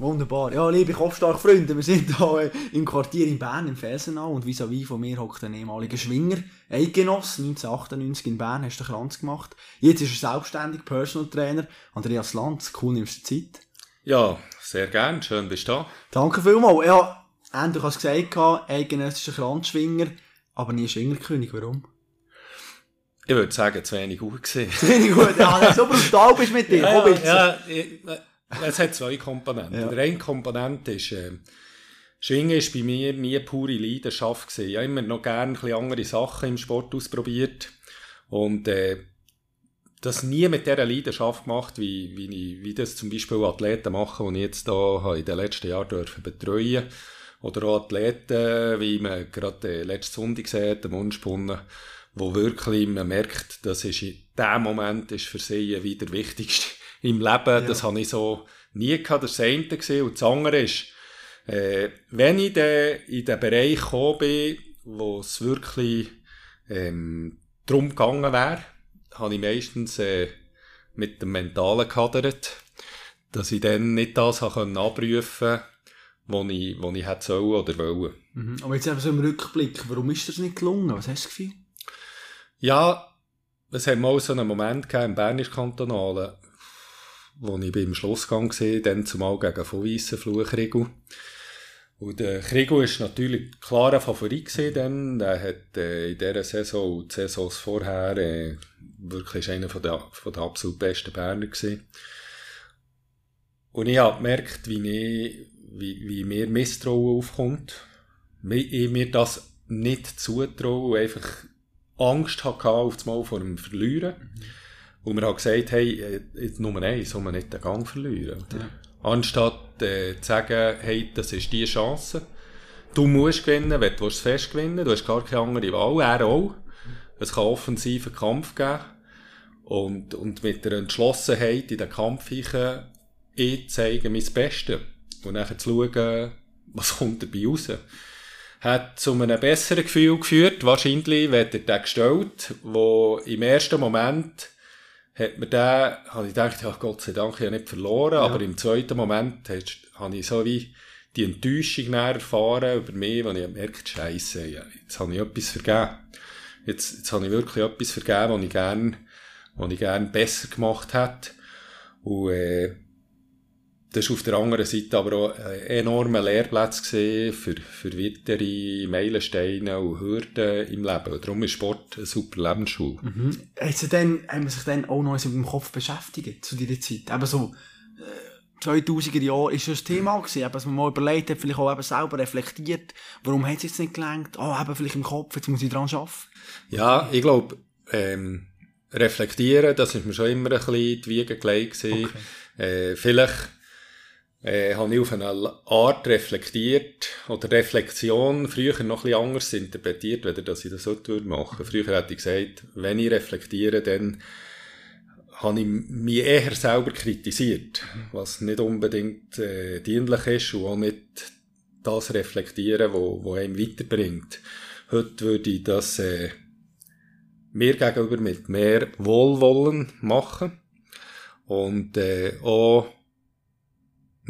Wunderbar. Ja, liebe Kopfstark-Freunde, wir sind hier im Quartier in Bern, im Felsenau, und vis-à-vis von mir hockt ein ehemaliger Schwinger, Eidgenoss, 1998 in Bern, hast du den Kranz gemacht. Jetzt ist er selbstständig, Personal Trainer. Andreas Lanz, cool, nimmst du Zeit. Ja, sehr gern, schön bist du da. Danke vielmals. Ja, du hast gesagt, eidgenössischer Kranzschwinger, aber nie Schwingerkönig, warum? Ich würde sagen, zu wenig gut gesehen. Zu wenig gut, ja, so brutal bist du mit dir. Ja, ja, ja, es hat zwei Komponenten. Ja. Der eine Komponente ist, äh, Schwingen ist bei mir nie pure Leidenschaft gewesen. Ich habe immer noch gerne ein bisschen andere Sachen im Sport ausprobiert. Und, äh, das nie mit dieser Leidenschaft gemacht, wie, wie, ich, wie das zum Beispiel Athleten machen, die ich jetzt da in den letzten Jahren dürfen betreuen Oder auch Athleten, wie man gerade letzten Sonntag sieht, am Mundspunnen, wo wirklich man merkt, das ist in dem Moment ist für sie wieder der wichtigste im Leben. Ja. Das habe ich so nie gehabt. Das eine gesehen. Und das andere ist, äh, wenn ich dann in den Bereich gekommen bin, wo es wirklich ähm, darum gegangen wäre, habe ich meistens äh, mit dem Mentalen gehadert, dass ich dann nicht das abrufen konnte, was ich, was ich hätte sollen oder wollen. Mhm. Aber jetzt einfach so im Rückblick, warum ist das nicht gelungen? Was hast du das Gefühl? Ja, es hat mal so einen Moment gegeben im Bernisch-Kantonalen, wo ich beim Schlussgang war, dann zumal gegen Vorweissen Fluchregel. Und der Krigo war natürlich klarer Favorit gewesen, dann. Der hat äh, in dieser Saison und die Saisons vorher äh, wirklich einer von der, von der absolut besten Berner gewesen. Und ich habe gemerkt, wie, ich, wie, wie mir Misstrauen aufkommt. Ich mir das nicht zutraue einfach Angst hatte auf das Mal vor dem Verlieren. Mhm. Und wir haben gesagt, hey, äh, Nummer eins, soll man nicht den Gang verlieren. Ja. Anstatt äh, zu sagen, hey, das ist die Chance. Du musst gewinnen, wenn du es fest gewinnen Du hast gar keine andere Wahl, er auch. Es kann offensiven Kampf geben. Und, und mit der Entschlossenheit in den Kampf ich, ich zeige mein Bestes. Und dann zu schauen, was kommt dabei raus. Hat zu einem besseren Gefühl geführt, wahrscheinlich, wenn er den gestellt, wo im ersten Moment hat mir der, habe ich gedacht, ja, Gott sei Dank, ich habe nicht verloren, ja. aber im zweiten Moment habe ich so wie die Enttäuschung erfahren über mich, wo ich gemerkt Scheiße, jetzt habe ich etwas vergeben. Jetzt, jetzt habe ich wirklich etwas vergeben, was ich gerne, was ich gerne besser gemacht hätte. Und, äh, das war auf der anderen Seite aber auch ein enormer Lehrplatz für, für weitere Meilensteine und Hürden im Leben. Und darum ist Sport eine super Lebensschule. Mhm. Du dann, haben wir sich dann auch noch mit dem Kopf beschäftigt zu dieser Zeit? Eben so, äh, 2000er Jahre ist schon das Thema gewesen, eben, dass man mal überlegt hat, vielleicht auch eben selber reflektiert, warum hat es jetzt nicht gelangt? Ah, oh, eben vielleicht im Kopf, jetzt muss ich dran arbeiten. Ja, ich glaube, ähm, reflektieren, das ist mir schon immer ein bisschen die Wiege gelegt gewesen. Okay. Äh, vielleicht äh, habe ich auf eine Art reflektiert oder Reflexion früher noch ein bisschen anders interpretiert, weder dass ich das so machen würde. Früher hätte ich gesagt, wenn ich reflektiere, dann habe ich mich eher selber kritisiert, was nicht unbedingt äh, dienlich ist und auch nicht das reflektieren, wo, wo einem weiterbringt. Heute würde ich das äh, mir gegenüber mit mehr Wohlwollen machen und äh, auch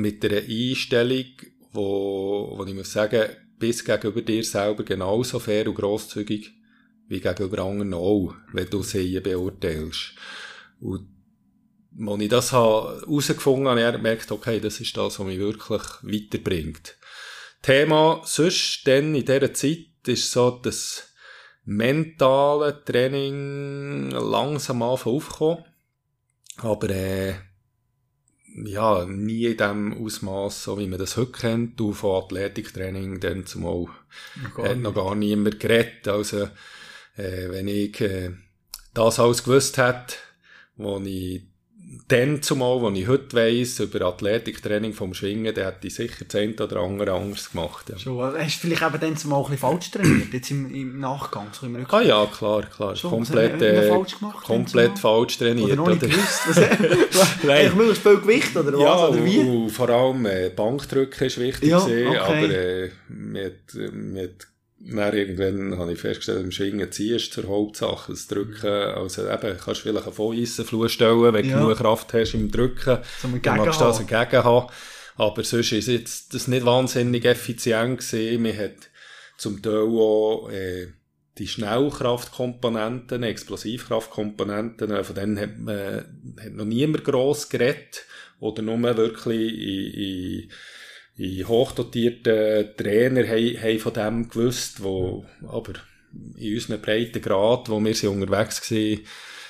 mit einer Einstellung, wo, wo ich muss sagen, bist gegenüber dir selber genauso fair und grosszügig wie gegenüber anderen auch, wenn du sie beurteilst. Und als ich das herausgefunden habe, habe ich gemerkt, okay, das ist das, was mich wirklich weiterbringt. Thema sonst dann in dieser Zeit ist so das mentale Training langsam aufgekommen. Aber äh, ja, nie in dem Ausmaß, so wie man das heute kennt. Du von Athletiktraining dann zumal noch hat noch gar niemand geredet. Also, äh, wenn ich äh, das alles gewusst hätte, wo ich dann zumal, was ich heute weiss, über Athletiktraining vom Schwingen, der hätte ich sicher zehn oder andere anders gemacht. Ja. Schon, hast du vielleicht eben dann zumal ein bisschen falsch trainiert, jetzt im, im Nachgang? So im ah ja, klar, klar. Schon, komplett äh, falsch, gemacht, komplett falsch trainiert. Oder noch nicht oder? gewusst, was, Nein. möglichst viel Gewicht oder was? Ja, oder wie? Und vor allem äh, Bankdrücken ist wichtig ja, okay. aber äh, mit, mit dann irgendwann habe ich festgestellt, im Schwingen ziehst zur Hauptsache, das Drücken, also eben, kannst du vielleicht einen Volleissenflur stellen, wenn ja. du genug Kraft hast im Drücken, so dann magst du das entgegen haben. Aber sonst ist jetzt das nicht wahnsinnig effizient gewesen. Man hat zum Teil auch, äh, die Schnellkraftkomponenten, Explosivkraftkomponenten, äh, von denen hat, man, hat noch niemand gross geredet. Oder nur wirklich in, in, in hochdotierten Trainer haben, haben von dem gewusst, wo, aber in unserem breiten Grad, wo wir sind unterwegs waren,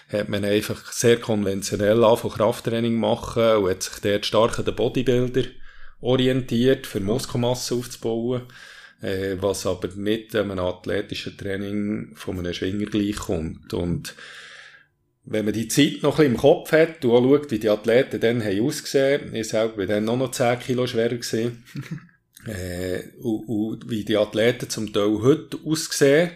hat man einfach sehr konventionell angefangen Krafttraining machen und hat sich dort stark an den Bodybuilder orientiert, für Muskelmasse aufzubauen, äh, was aber nicht einem athletischen Training von einem Schwinger gleichkommt. Und wenn man die Zeit noch ein bisschen im Kopf hat und auch schaut, wie die Athleten dann haben ausgesehen, ich selber bin dann noch 10 Kilo schwerer gewesen, äh, und, und wie die Athleten zum Teil heute aussehen,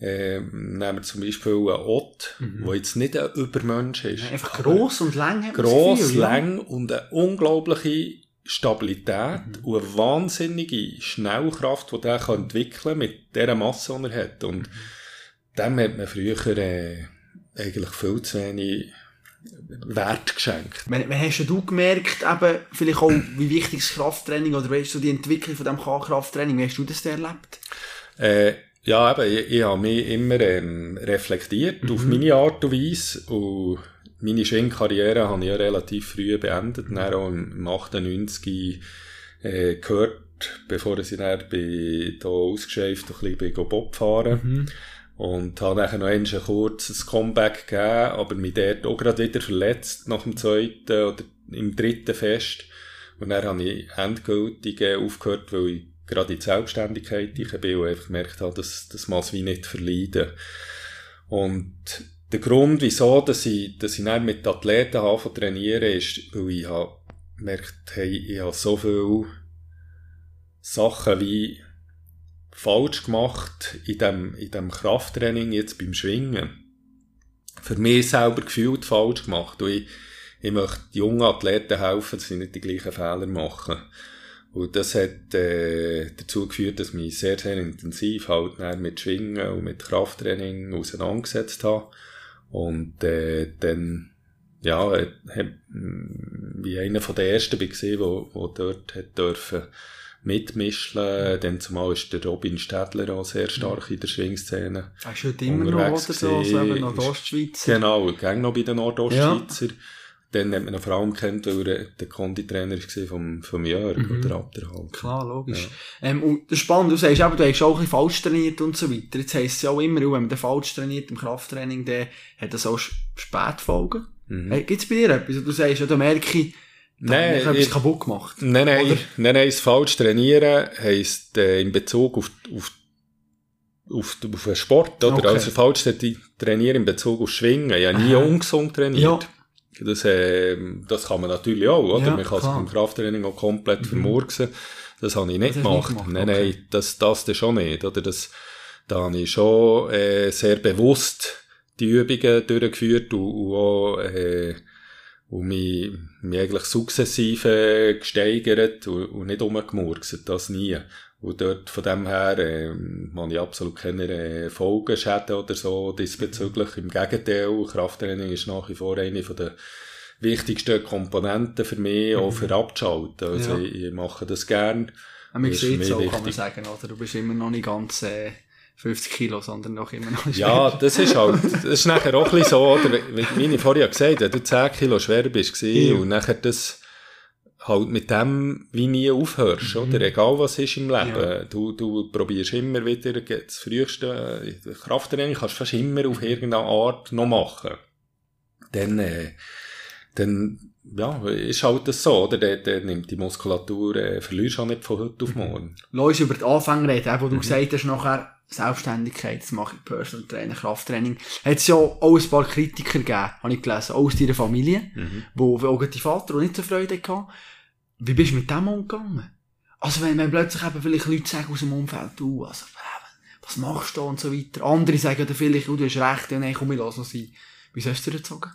äh, nehmen wir zum Beispiel einen Ott, mhm. der jetzt nicht ein Übermensch ist. Einfach gross und lang. Gross, lang und eine unglaubliche Stabilität mhm. und eine wahnsinnige Schnellkraft, die der kann entwickeln mit der Masse, die er hat. Und mhm. dem hat man früher äh, eigentlich viel zu wenig Wert geschenkt. Wann, wann hast du gemerkt, eben, vielleicht auch, wie wichtig das Krafttraining oder weißt du, die Entwicklung von diesem Krafttraining, wie hast du das erlebt? Äh, ja, eben, ich, ich habe mich immer ähm, reflektiert mhm. auf meine Art und Weise und meine Schwingkarriere habe ich ja relativ früh beendet, dann auch im 98 äh, gehört, bevor ich dann bin, da ausgeschäft ein bisschen Bob fahren mhm. Und habe dann noch ein kurzes Comeback gegeben, aber mich dort auch gerade wieder verletzt nach dem zweiten oder im dritten Fest. Und dann habe ich endgültig äh, aufgehört, weil ich gerade in die Selbstständigkeit ich bin und einfach gemerkt habe, dass das muss wie nicht verleiden. Und der Grund, wieso, dass ich, dass ich nicht mit Athleten habe trainieren, ist, weil ich habe gemerkt, hey, ich habe so viele Sachen wie falsch gemacht in dem, in dem Krafttraining jetzt beim Schwingen. Für mich selber gefühlt falsch gemacht. Und ich, ich möchte jungen Athleten helfen, dass sie nicht die gleichen Fehler machen. Und das hat äh, dazu geführt, dass ich mich sehr, sehr intensiv halt mit Schwingen und mit Krafttraining auseinandergesetzt habe. Und äh, dann, ja, hat, wie einer von den ersten wo, wo dort hat dürfen mitmischen. Dann zumal ist der Robin Städler auch sehr stark in der Schwingszene. Er ist heute immer noch, oder so, also eben Nordostschweizer. Genau, gang noch bei den Nordostschweizer. Ja. Dann hat man vor allem kennt, weil er der Konditrainer war vom, vom Jörg mhm. oder Abderhalt. Klar, logisch. Ja. Ähm, und spannend, du sagst aber, du hast auch ein bisschen falsch trainiert und so weiter. Jetzt heisst es ja auch immer, wenn man falsch trainiert im Krafttraining, dann hat das auch Spätfolgen. Mhm. Hey, Gibt es bei dir etwas? Du sagst ja, da merke ich, nein, ich etwas kaputt gemacht. Nein, nein, oder? nein, nein, das falsch trainieren heisst äh, in Bezug auf, auf auf, auf den Sport, oder? Okay. Also falsch trainieren in Bezug auf Schwingen. Ich habe nie ungesund trainiert. Ja. Das, äh, das kann man natürlich auch, oder? Ja, man kann klar. sich im Krafttraining auch komplett mhm. vermurksen. Das habe ich nicht gemacht. Nicht gemacht. Nein, okay. nein, das, das das schon nicht, oder? Das, da habe ich schon, äh, sehr bewusst die Übungen durchgeführt und, und auch, äh, und mich, mich eigentlich sukzessive gesteigert und, und nicht umgemurkset, das nie. Und dort, von dem her, äh, habe ich absolut keine äh, Folgenschäden oder so diesbezüglich. Im Gegenteil, Krafttraining ist nach wie vor eine von der wichtigsten Komponenten für mich, mhm. auch für abzuschalten. Also ja. ich, ich, mache das gern. Ja, man sieht so, wichtig. kann man sagen, oder? Du bist immer noch nicht ganz, äh, 50 Kilo, sondern noch immer noch schwer. Ja, das ist halt, das ist nachher auch ein so, oder? Wie ich vorher gesagt habe, wenn du 10 Kilo schwer bist ja. und nachher das, halt mit dem wie nie aufhörst, mhm. oder? Egal was ist im Leben. Ja. Du, du probierst immer wieder das früheste Krafttraining kannst du fast immer auf irgendeine Art noch machen. Dann, äh, dann, ja, ist halt das so, oder? Der, der nimmt die Muskulatur, äh, verlierst auch nicht von heute auf morgen. Mhm. Lass über den Anfang reden, wo du mhm. gesagt hast, nachher, Selbstständigkeit, das mache ich Personal Training, Krafttraining. Hat es ja auch ein paar Kritiker gegeben, habe ich gelesen, auch aus deiner Familie, mhm. wo auch die Vater auch nicht so Freude hatten. Wie bist du mit dem umgegangen? Also wenn, wenn plötzlich eben vielleicht Leute sagen aus dem Umfeld, du, also, was machst du und so weiter. Andere sagen dann vielleicht, oh, du hast recht, ja, nein, komm, ich lasse sein. Wie sollst du das sagen?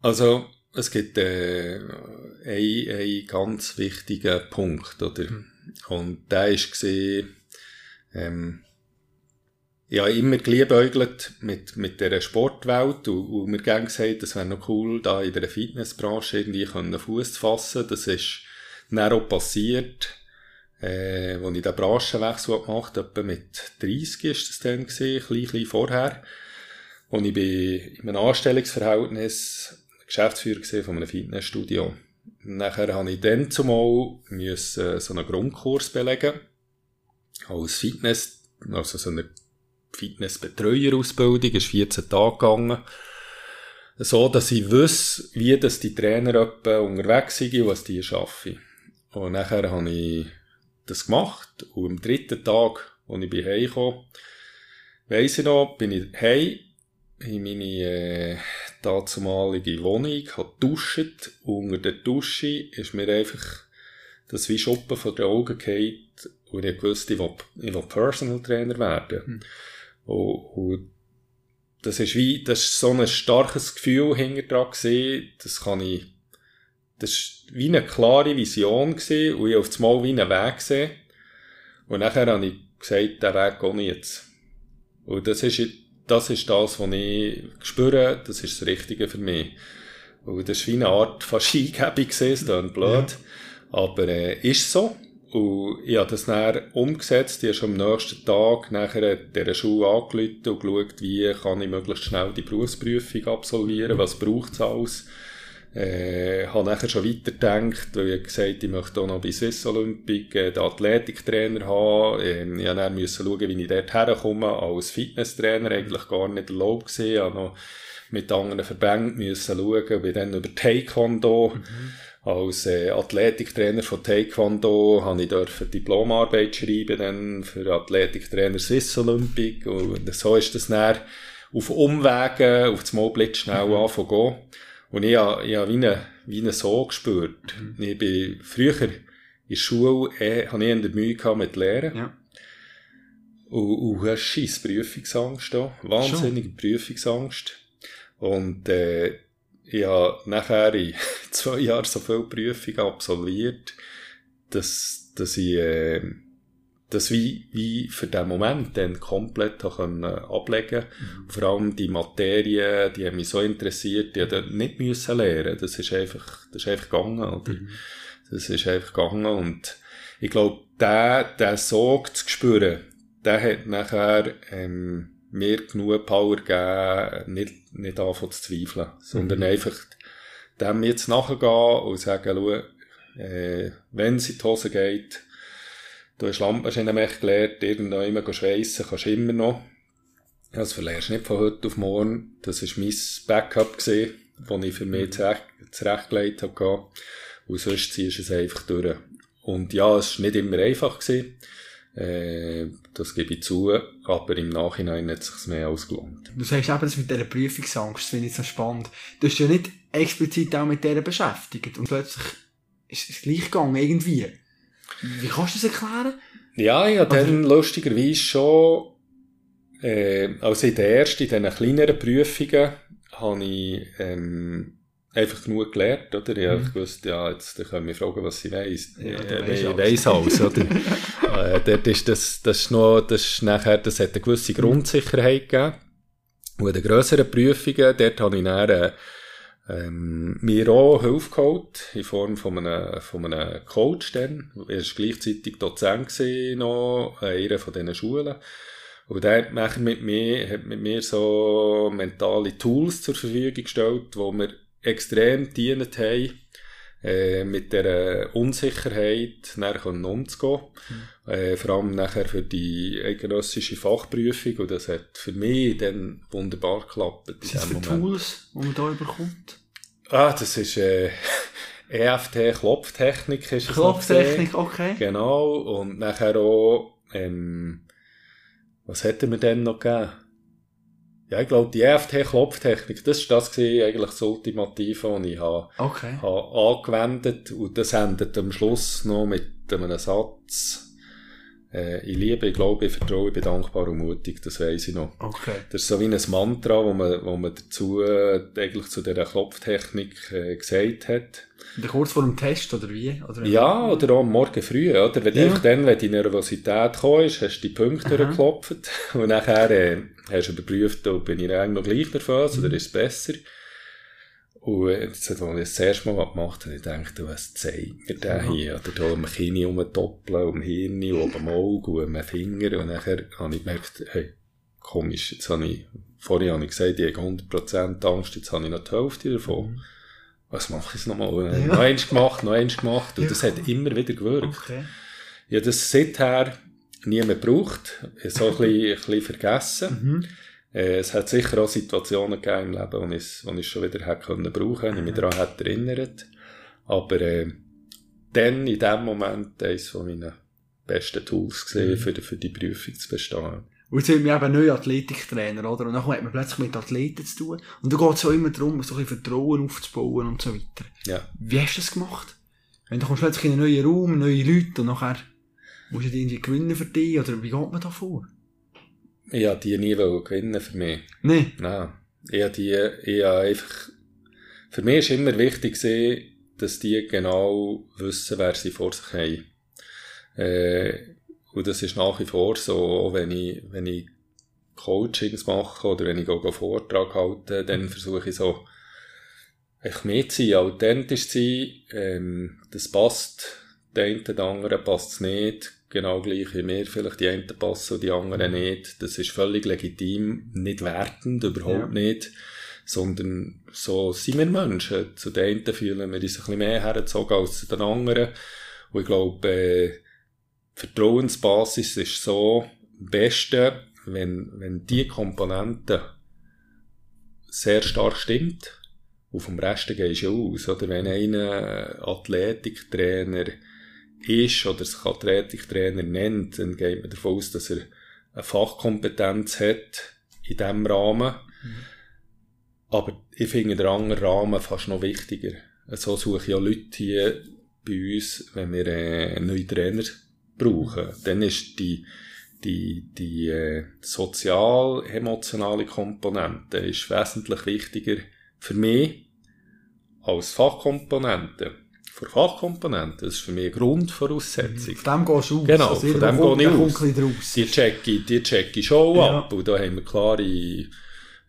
Also, es gibt äh, einen, einen ganz wichtigen Punkt, oder? Mhm. Und der war, ähm, habe immer geliebäugelt mit, mit dieser Sportwelt und, und mir gern gesagt, das wäre noch cool, da in der Fitnessbranche irgendwie können Fuß zu fassen. Das ist dann auch passiert, äh, als ich den Branchenwechsel gemacht habe, etwa mit 30 ist das dann gewesen, ein bisschen vorher. Und ich bin in einem Anstellungsverhältnis Geschäftsführer von einem Fitnessstudio. Nachher habe ich dann zumal müssen so einen Grundkurs belegen. Als Fitness, also so eine Fitnessbetreuerausbildung, ist 14 Tage gegangen. So, dass ich wüsste, wie das die Trainer etwa unterwegs sind und was die arbeiten. Und nachher habe ich das gemacht. Und am dritten Tag, als ich heimgekommen bin, weiss ich noch, bin ich heim in meine äh, dazumalige Wohnung, habe duscht und unter der Dusche ist mir einfach das wie Schuppen von den Augen gefallen und ich wusste, ich will, ich will Personal Trainer werden. Hm. Und, und das ist wie, das ist so ein starkes Gefühl hinter dran das kann ich, das ist wie eine klare Vision gesehen und ich auf das Mal wie einen Weg gesehen. Und nachher habe ich gesagt, der Weg gehe ich jetzt. Und das ist das ist das, was ich spüre, das ist das Richtige für mich. Und das ist wie eine Art fast Eingebung ist blöd. Ja. Aber äh, ist so. Und ich habe das dann umgesetzt. Ich habe schon am nächsten Tag nachher dieser Schule angerufen und geschaut, wie kann ich möglichst schnell die Berufsprüfung absolvieren, was braucht es alles. Äh, habe nachher schon weitergedacht, weil ich gesagt ich möchte auch noch bei Swiss Olympic äh, den Athletiktrainer haben. Ähm, ich musste dann müssen schauen, wie ich dort herkomme. Als Fitnesstrainer eigentlich gar nicht erlaubt gewesen. Ich noch mit anderen Verbänden müssen schauen. Bin dann über Taekwondo. Mhm. Als äh, Athletiktrainer von Taekwondo habe ich dürfen Diplomarbeit schreiben dann für Athletiktrainer Swiss Olympic. Und so ist das dann auf Umwegen, auf das Mal blitzschnell mhm. anfangen und ich habe, ich habe wie einen, wie einen so gespürt. Mhm. Ich bin früher in der Schule, eh, habe ich eher Mühe gehabt mit Lehren. Ja. Und, und hast scheiß Prüfungsangst da. Wahnsinnige Schon. Prüfungsangst. Und, äh, ich habe nachher in zwei Jahren so viele Prüfungen absolviert, dass, dass ich, äh, das wie, wie für den Moment dann komplett können ablegen mhm. Vor allem die Materie, die haben mich so interessiert, die dort nicht müssen lernen. Das ist einfach, das ist einfach gegangen, oder? Mhm. Das ist einfach gegangen und ich glaube, der, der Sog zu spüren, der hat nachher, ähm, mir genug Power gegeben, nicht, nicht anfangen zu zweifeln, sondern mhm. einfach dem jetzt nachgehen und sagen, schau, äh, wenn es in die Hose geht, Du hast Lampenschinenmech gelernt, irgendwann immer schweissen, kannst du immer noch. Das verlierst du nicht von heute auf morgen. Das war mein Backup, gewesen, das ich für mich mhm. zurecht, zurechtgelegt habe. Und sonst ziehst du es einfach durch. Und ja, es war nicht immer einfach. Gewesen. Äh, das gebe ich zu, aber im Nachhinein hat es sich mehr ausgelohnt. Du sagst eben das mit dieser Prüfungsangst, das finde ich so spannend. Du hast ja nicht explizit auch mit dieser beschäftigt und plötzlich ist es gleich gegangen, irgendwie. Wie kannst du das erklären? Ja, ja, dann lustigerweise schon, äh, also in der ersten, in diesen kleineren Prüfungen, habe ich, ähm, einfach genug gelernt, oder? Ich mhm. gewusst, ja, jetzt können wir fragen, was sie weiss. Ja, äh, ich weiss alles, oder? äh, dort ist das, das ist noch, das ist nachher, das hat eine gewisse Grundsicherheit gegeben. Und in den grösseren Prüfungen, dort habe ich dann, äh, ähm, mir auch Hilfe geholt, in Form von einem, von einem Coach dann. Er war gleichzeitig Dozent noch, in einer von diesen Schulen. Und der hat mit mir, hat mit mir so mentale Tools zur Verfügung gestellt, wo mir extrem dienen haben, äh, mit der Unsicherheit nachher umzugehen. Mhm. Äh, vor allem nachher für die eidgenössische Fachprüfung. Und das hat für mich dann wunderbar geklappt. Was sind das für Tools, die man da überkommt? Ah, das ist äh, EFT Klopftechnik. Ist Klopftechnik, okay. Genau. Und nachher auch, ähm, was hätten wir denn noch gegeben? Ja, ich glaube, die EFT-Klopftechnik, das war das gewesen, eigentlich das Ultimative, was ich habe, okay. habe angewendet. Und das endet am Schluss noch mit einem Satz, Äh, ich liebe, ich glaube, ich vertraue, ich bin dankbar und mutig, das weiss ich noch. Okay. Das ist so wie ein Mantra, wo man, wo man dazu äh, eigentlich zu dieser Klopftechnik äh, gesagt hat. Und kurz vor dem Test, oder wie? Oder Ja, oder auch am Morgen früh, oder? Wenn Ja. dann, wenn die Nervosität ist, hast du die Punkte Aha. durchgeklopft und nachher äh, hast du überprüft, ob bin ich eigentlich noch gleich nervös Mhm. oder ist es besser. Und jetzt, als ich das erste Mal gemacht habe, ich dachte, was zeigt mir der Ja. hier? Oder da den Kinn umdoppeln, um den Hirn, um den Auge, um den Finger. Und nachher habe ich gemerkt, hey, komisch, jetzt habe ich, vorher habe ich gesagt, ich habe 100% Angst, jetzt habe ich noch die Hälfte davon. Was mache ich jetzt nochmal? Und Ja. Noch eins gemacht, noch eins gemacht. Und Ja. das hat immer wieder gewirkt. Okay. Ich habe das seither nie mehr gebraucht. So ein bisschen, ein bisschen vergessen. Mhm. Äh, es hat sicher auch Situationen gegeben im Leben, wo ich es, wo schon wieder hätte können brauchen, wenn ich mich daran hätte erinnert. Aber, äh, dann, in dem Moment, eines von meinen besten Tools gesehen, Mhm. für, für die Prüfung zu bestehen. Und jetzt sind wir eben neue Athletiktrainer, oder? Und dann hat man plötzlich mit Athleten zu tun. Und da geht es auch immer darum, so ein bisschen Vertrauen aufzubauen und so weiter. Ja. Wie hast du das gemacht? Wenn du kommst plötzlich in einen neuen Raum, neue Leute und nachher musst du die irgendwie gewinnen für dich, oder wie geht man da vor? Ich wollte die nie gewinnen für mich. Nein. Nein. Ich habe die, ich habe einfach, für mich ist immer wichtig dass die genau wissen, wer sie vor sich haben. Äh, und das ist nach wie vor so, auch wenn ich, wenn ich Coachings mache oder wenn ich auch einen Vortrag halte, dann versuche ich so, echt mit zu sein, authentisch zu sein, ähm, das passt, der eine, der andere passt es nicht, genau gleich wie mir, vielleicht die einen passen und die anderen nicht, das ist völlig legitim, nicht wertend, überhaupt nicht, sondern so sind wir Menschen, zu den einen fühlen wir uns ein bisschen mehr hergezogen als zu den anderen, und ich glaube, äh, Vertrauensbasis ist so am besten, wenn, wenn die Komponente sehr stark stimmt, und vom Rest gehst du aus, oder? Wenn einer Athletiktrainer ist oder sich Athletiktrainer nennt, dann geht man davon aus, dass er eine Fachkompetenz hat in diesem Rahmen. Aber ich finde den anderen Rahmen fast noch wichtiger. So suche ich auch Leute hier bei uns, wenn wir äh, einen neuen Trainer brauchen. Dann ist die, die, die äh, sozial-emotionale Komponente ist wesentlich wichtiger für mich als Fachkomponente. Für Fachkomponente, das ist für mich eine Grundvoraussetzung. Von dem gehst du aus. Genau, Also von dem gehe ich aus. Die checke ich, die checke ich schon Ja. ab. Und da haben wir klare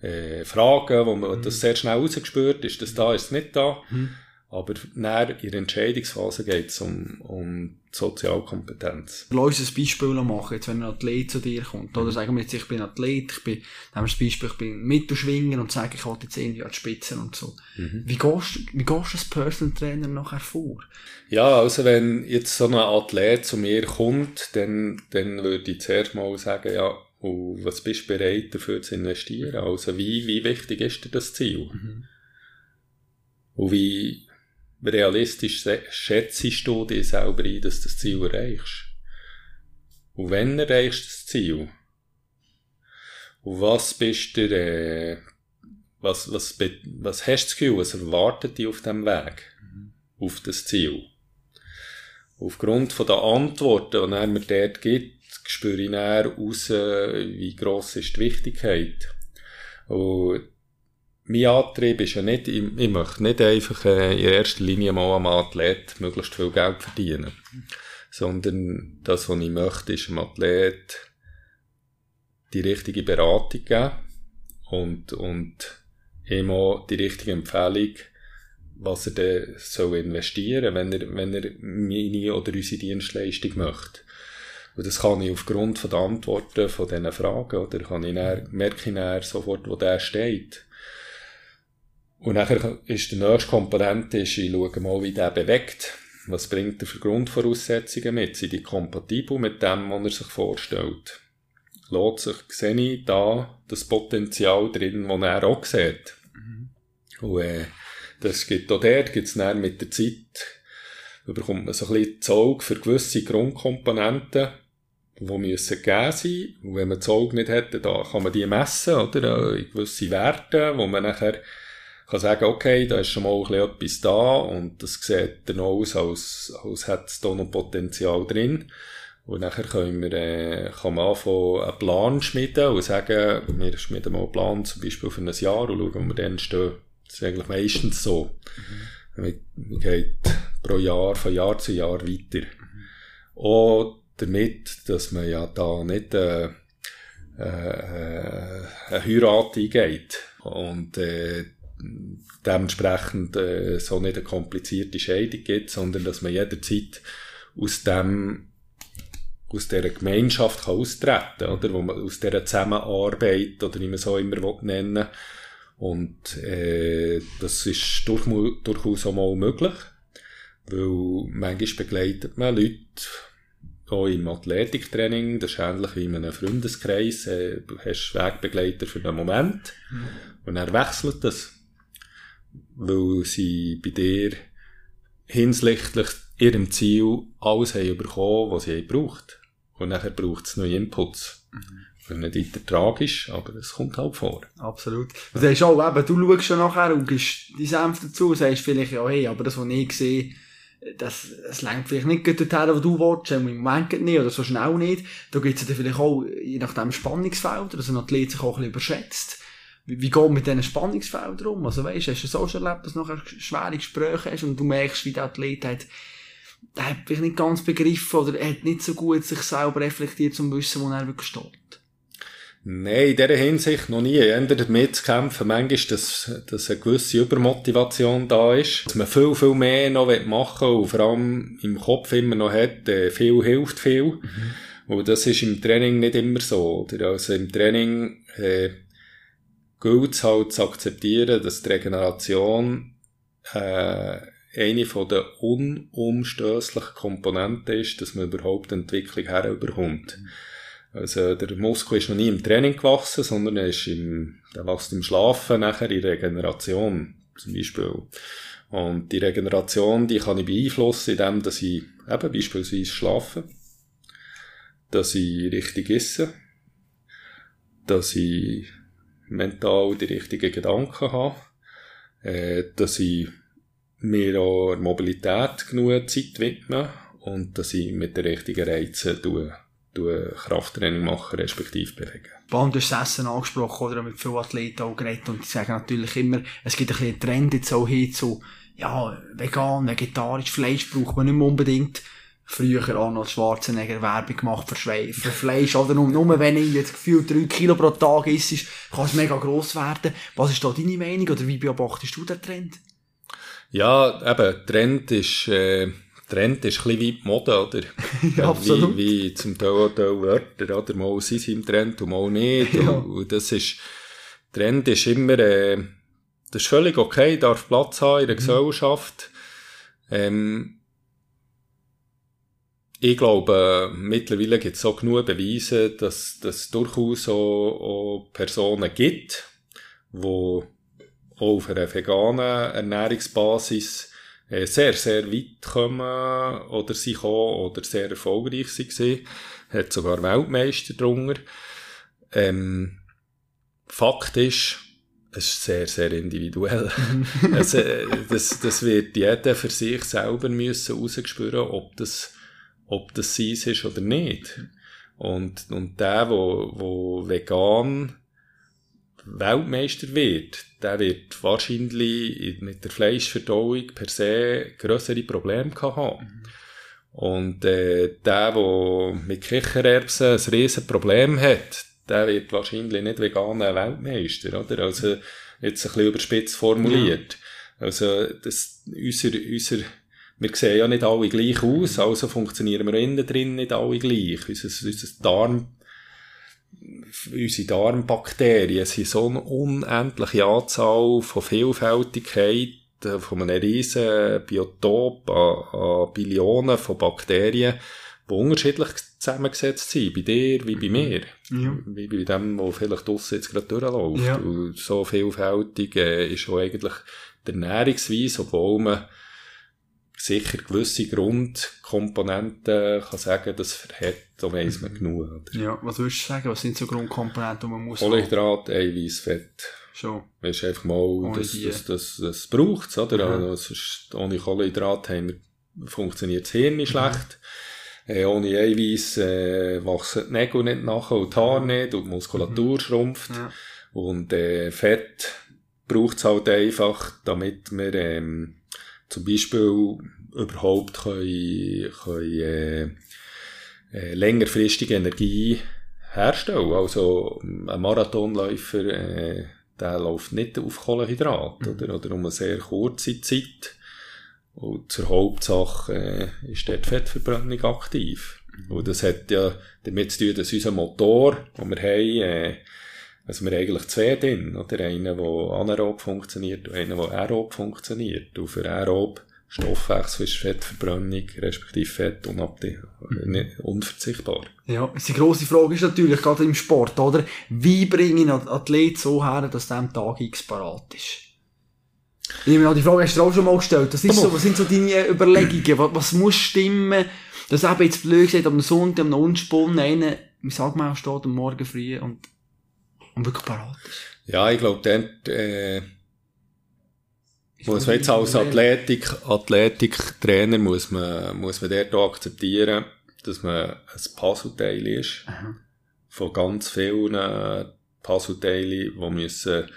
äh, Fragen, wo man das sehr schnell rausgespürt ist, das da, ist es nicht da. Mhm. Aber näher in der Entscheidungsphase geht es um, um Sozialkompetenz. Lass uns ein Beispiel machen, jetzt wenn ein Athlet zu dir kommt. Oder sagen wir jetzt, ich bin Athlet, ich bin, nehmen wir das Beispiel, ich bin Mittelschwinger und sage, ich will jetzt irgendwie an die Spitze und so. Wie gehst, du- wie gehst du als Personal Trainer nachher vor? Ja, also wenn jetzt so ein Athlet zu mir kommt, dann, dann würde ich zuerst mal sagen, ja, und was bist du bereit dafür zu investieren? Also wie, wie wichtig ist dir das Ziel? Und wie realistisch schätzt du dich selber ein, dass du das Ziel erreichst? Und wenn erreichst du das Ziel? Und was bist du, äh, was, was, was hast du das Gefühl, was erwartet dich auf dem Weg? Auf das Ziel? Aufgrund von der Antworten, die er mir dort gibt, spüre ich dann raus, wie gross ist die Wichtigkeit. Und mein Antrieb ist ja nicht, ich, ich möchte nicht einfach äh, in erster Linie mal am Athlet möglichst viel Geld verdienen. Sondern das, was ich möchte, ist dem Athlet die richtige Beratung geben und, und ihm auch die richtige Empfehlung, was er dann soll investieren, wenn er, wenn er meine oder unsere Dienstleistung möchte. Und das kann ich aufgrund von der Antworten von diesen Fragen, oder kann ich dann, merke ich dann sofort, wo der steht. Und nachher ist der nächste Komponent, ist, ich schaue mal, wie der bewegt. Was bringt er für Grundvoraussetzungen mit? Sind die kompatibel mit dem, was er sich vorstellt? Lässt sich, sehe ich da das Potenzial drin, das er auch sieht. Und, äh, das gibt auch dort, gibt's dann mit der Zeit, bekommt man so ein bisschen das Auge für gewisse Grundkomponenten, die müssen gegeben sein. Und wenn man das Auge nicht hätte, da kann man die messen, oder? In gewisse Werte, wo man nachher kann sagen, okay, da ist schon mal ein bisschen etwas da und das sieht dann aus, als, als hätte es da noch Potenzial drin. Und nachher können wir, äh, kann man anfangen, einen Plan schmieden und sagen, wir schmieden mal einen Plan zum Beispiel für ein Jahr und schauen, wo wir dann stehen. Das ist eigentlich meistens so. Mhm. Man geht pro Jahr, von Jahr zu Jahr weiter. Mhm. Auch damit, dass man ja da nicht, äh, äh, eine Heirat eingeht. Und, äh, dementsprechend äh, so nicht eine komplizierte Scheidung gibt, sondern dass man jederzeit aus dem aus dieser Gemeinschaft kann austreten oder? Wo man aus dieser Zusammenarbeit oder wie man so immer nennen und äh, das ist durch, durchaus auch mal möglich, weil manchmal begleitet man Leute auch im Athletiktraining, das ist ähnlich wie in einem Freundeskreis, äh, du hast Wegbegleiter für den Moment mhm. und er wechselt das, weil sie bei dir hinsichtlich ihrem Ziel alles haben bekommen, was sie haben gebraucht. Und nachher braucht es neue Inputs. Mhm. Nicht weiter tragisch, aber es kommt halt vor. Absolut. Du sagst auch, eben, du schaust schon nachher und gibst die Senf dazu und sagst vielleicht, ja, hey, aber das, was ich sehe, das, das lenkt vielleicht nicht dorthin, wo du willst, im Moment nicht, oder so schnell nicht. Da gibt es dann vielleicht auch, je nachdem, Spannungsfelder, dass ein Athlet sich auch ein bisschen überschätzt. Wie, geht mit diesen Spannungsfeldern um? Also weißt, hast du so schon erlebt, dass du nachher schwere Gespräche hast und du merkst, wie der Athlet hat, er hat vielleicht nicht ganz begriffen oder er hat nicht so gut sich selber reflektiert, um zu wissen, wo er wirklich steht. Nein, in dieser Hinsicht noch nie. Eher damit zu kämpfen, manchmal, dass, dass eine gewisse Übermotivation da ist. Dass man viel, viel mehr noch machen will und vor allem im Kopf immer noch hat, äh, viel hilft viel. Mhm. Und das ist im Training nicht immer so. Oder? Also im Training äh, gilt es halt zu akzeptieren, dass die Regeneration äh, eine von der unumstößlichen Komponenten ist, dass man überhaupt Entwicklung herüberkommt. Also, der Muskel ist noch nie im Training gewachsen, sondern er ist im, der wächst im Schlafen, nachher in Regeneration, zum Beispiel. Und die Regeneration, die kann ich beeinflussen, indem, dass ich eben beispielsweise schlafe, dass ich richtig esse, dass ich mental die richtigen Gedanken habe, äh, dass ich mir auch der Mobilität genug Zeit widmen und dass ich mit den richtigen Reizen tue, tue Krafttraining machen, respektive bewegen. Spannend, du hast Essen angesprochen, oder mit vielen Athleten auch geredet und die sagen natürlich immer, es gibt ein bisschen einen Trend jetzt auch hin zu, ja, vegan, vegetarisch, Fleisch braucht man nicht mehr unbedingt. Früher Arnold Schwarzenegger Werbung gemacht für, Schwe für Fleisch, oder nur, nur wenn ich jetzt gefühlt drei Kilo pro Tag isst, kann es mega gross werden. Was ist da deine Meinung, oder wie beobachtest du den Trend? Ja, eben, Trend ist, äh, Trend ist ein bisschen wie die Mode, oder? ja, absolut. Wie, wie zum Teil auch Wörter, oder? Mal sind sie im Trend und mal nicht. ja. und, und, das ist, Trend ist immer, äh, das ist völlig okay, darf Platz haben in der mhm. Gesellschaft. Ähm, ich glaube, mittlerweile gibt es auch genug Beweise, dass es durchaus auch, auch Personen gibt, die auch auf einer veganen Ernährungsbasis äh, sehr, sehr weit kommen oder sie kommen oder sehr erfolgreich waren. Hat sogar Weltmeister drunter. Ähm, Fakt ist, es ist sehr, sehr individuell. also, das, das wird jeder für sich selber müssen rausgespüren, ob das, ob das sein ist oder nicht. Und, und der, wo, wo vegan Weltmeister wird, der wird wahrscheinlich mit der Fleischverdauung per se grössere Probleme haben. Und äh, der, der mit Kichererbsen ein riesen Problem hat, der wird wahrscheinlich nicht veganer Weltmeister, oder? Also, jetzt ein bisschen überspitzt formuliert. Ja. Also, das, unser, unser, wir sehen ja nicht alle gleich aus, also funktionieren wir innen drin nicht alle gleich. Unser, unser Darm unsere Darmbakterien sind so eine unendliche Anzahl von Vielfältigkeit, von einem riesen Biotop an, an Billionen von Bakterien, die unterschiedlich zusammengesetzt sind, bei dir wie bei mir. Ja. Wie bei dem, der vielleicht draussen jetzt gerade durchläuft. Ja. Und so vielfältig äh, ist auch eigentlich der Ernährungsweise, obwohl man sicher gewisse Grundkomponenten kann sagen, das hat, da weiss man genug. Oder? Ja, was würdest du sagen, was sind so Grundkomponenten, die man muss Kohlenhydrat, Eiweiß, Fett. Schon. Weißt einfach mal, das, das, das, das braucht oder? Ja. Also, ohne Kohlenhydrat haben wir, funktioniert das Hirn nicht mhm. schlecht. Äh, ohne Eiweiß äh, wachsen die Nägel nicht nachher und die Haare nicht und die Muskulatur mhm. schrumpft. Ja. Und äh, Fett braucht es halt einfach, damit wir ähm, zum Beispiel überhaupt können, können äh, äh, längerfristige Energie herstellen. Also ein Marathonläufer, äh, der läuft nicht auf Kohlenhydrat mhm. oder, oder um eine sehr kurze Zeit. Und zur Hauptsache äh, ist dort Fettverbrennung aktiv. Mhm. Und das hat ja damit zu tun, dass unser Motor, den wir haben, äh, also wir haben eigentlich zwei drin, oder? Einer, der anaerob funktioniert und einer, der aerob funktioniert. Und für aerob Stoffwechsel ist Fettverbrennung, respektive Fett mhm. unverzichtbar. Ja, die grosse Frage ist natürlich gerade im Sport, oder? Wie bringe ich einen Athlet so her, dass der am Tag X parat ist? Ich meine, die Frage hast du auch schon mal gestellt. Das ist so, was sind so deine Überlegungen? Was, was muss stimmen, dass eben jetzt blöd gesagt, am Sonntag, am Unspunnen, einer, wie sagt man, steht am Morgen früh und, und wirklich parat ist? Ja, ich glaube, dort, äh, muss man jetzt als Athletik, Athletiktrainer muss man, muss man dort akzeptieren, dass man ein Puzzleteil ist. Aha. Von ganz vielen Puzzleteilen, die müssen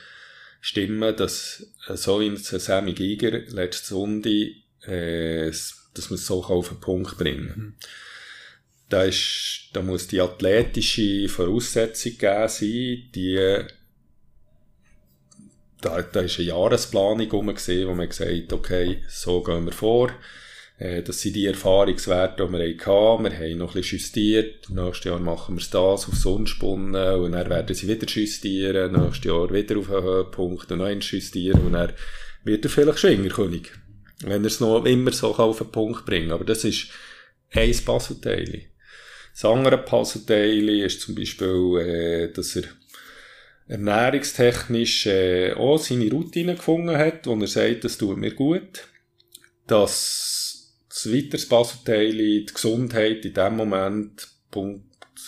stimmen, dass so wie ein Sammy Giger letzte Sonde, äh, dass man es so auf den Punkt bringen kann. Mhm. Da, ist, da muss die athletische Voraussetzung gegeben sein, die da, da ist eine Jahresplanung gesehen, wo man gesagt okay, so gehen wir vor. Äh, das sind die Erfahrungswerte, die wir hatten. Wir haben noch ein bisschen justiert. Nächstes Jahr machen wir das auf Sonnenspunnen und dann werden sie wieder justieren. Nächstes Jahr wieder auf einen Höhepunkt und noch eins justieren und dann wird er vielleicht Schwingerkönig. Wenn er es noch immer so auf den Punkt bringen Aber das ist ein Puzzleteil. Das andere Puzzleteil ist zum Beispiel, äh, dass er ernährungstechnisch äh, auch seine Routine gefunden hat, wo er sagt, das tut mir gut. Dass das weiteres Puzzleteil, die Gesundheit in dem Moment, Punkt,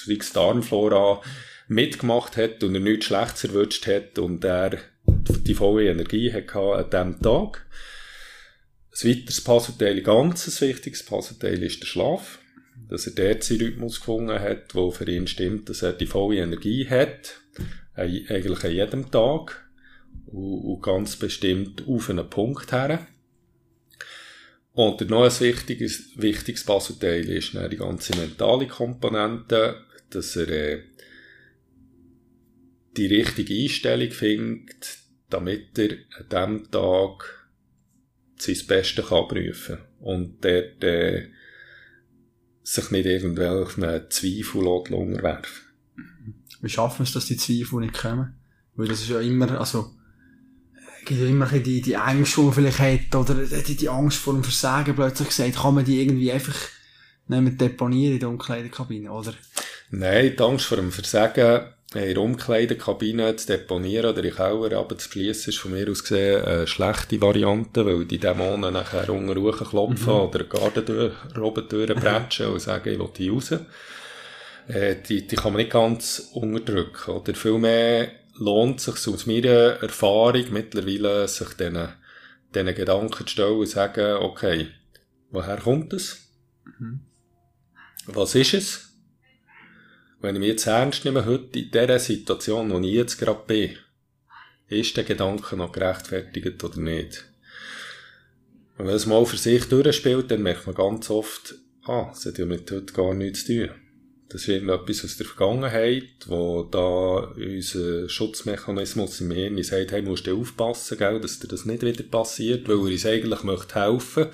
die Darmflora, mitgemacht hat und er nichts Schlechtes erwünscht hat und er die volle Energie hatte an diesem Tag. Ein weiteres Puzzleteil, ganz ein wichtiges Puzzleteil ist der Schlaf. Dass er dort seinen Rhythmus gefunden hat, der für ihn stimmt, dass er die volle Energie hat eigentlich an jedem Tag und, und ganz bestimmt auf einen Punkt her. Und noch ein wichtiges, wichtiges Puzzleteil ist dann die ganze mentale Komponente, dass er äh, die richtige Einstellung findet, damit er an diesem Tag sein Bestes kann prüfen und dort äh, sich nicht irgendwelchen Zweifel unterwerfen wie schaffen wir es, dass die Zweifel nicht kommen? Weil das ist ja immer, also, gibt ja immer die, die Angst, die man vielleicht hat, oder die, die Angst vor dem Versagen plötzlich gesagt, kann man die irgendwie einfach nicht deponieren in der Umkleidekabine, oder? Nein, die Angst vor dem Versagen in der Umkleidekabine zu deponieren oder in den Keller abzuschliessen, ist von mir aus gesehen eine schlechte Variante, weil die Dämonen nachher unten klopfen mhm. oder eine Gartentür oben durchbretschen und sagen, ich will hier raus äh, die, die kann man nicht ganz unterdrücken. Oder vielmehr lohnt es sich aus meiner Erfahrung mittlerweile, sich diesen, diesen Gedanken zu stellen und zu sagen, okay, woher kommt es? Mhm. Was ist es? Wenn ich mich jetzt ernst nehme, heute in dieser Situation, wo ich jetzt gerade bin, ist der Gedanke noch gerechtfertigt oder nicht? Wenn es mal für sich durchspielt, dann merkt man ganz oft, ah, es hat ja mit heute gar nichts zu tun. Das ist irgendetwas aus der Vergangenheit, wo da unser Schutzmechanismus im Hirn sagt, hey, musst du aufpassen, gell, dass dir das nicht wieder passiert, weil er uns eigentlich möchte helfen,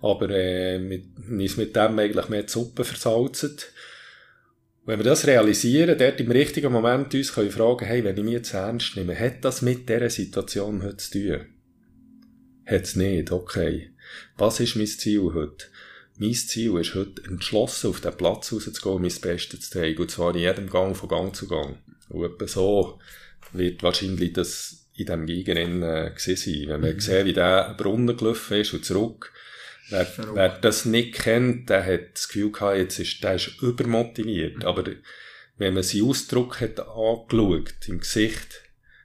aber äh, mit, uns mit dem eigentlich mehr die Suppe versalzt. Wenn wir das realisieren, dort im richtigen Moment uns können fragen, hey, wenn ich mich jetzt ernst nehme, hat das mit dieser Situation heute zu tun? Hat's nicht, okay. Was ist mein Ziel heute? mein Ziel ist heute entschlossen, auf den Platz rauszugehen mein Bestes zu zeigen. Und zwar in jedem Gang von Gang zu Gang. Und etwa so wird wahrscheinlich das in diesem Gigerennen äh, sein. Wenn man mhm. sieht, wie der Brunnen gelaufen ist und zurück, wer, wer das nicht kennt, der hat das Gefühl gehabt, jetzt ist, der ist übermotiviert. Mhm. Aber wenn man seinen Ausdruck hat angeschaut, im Gesicht,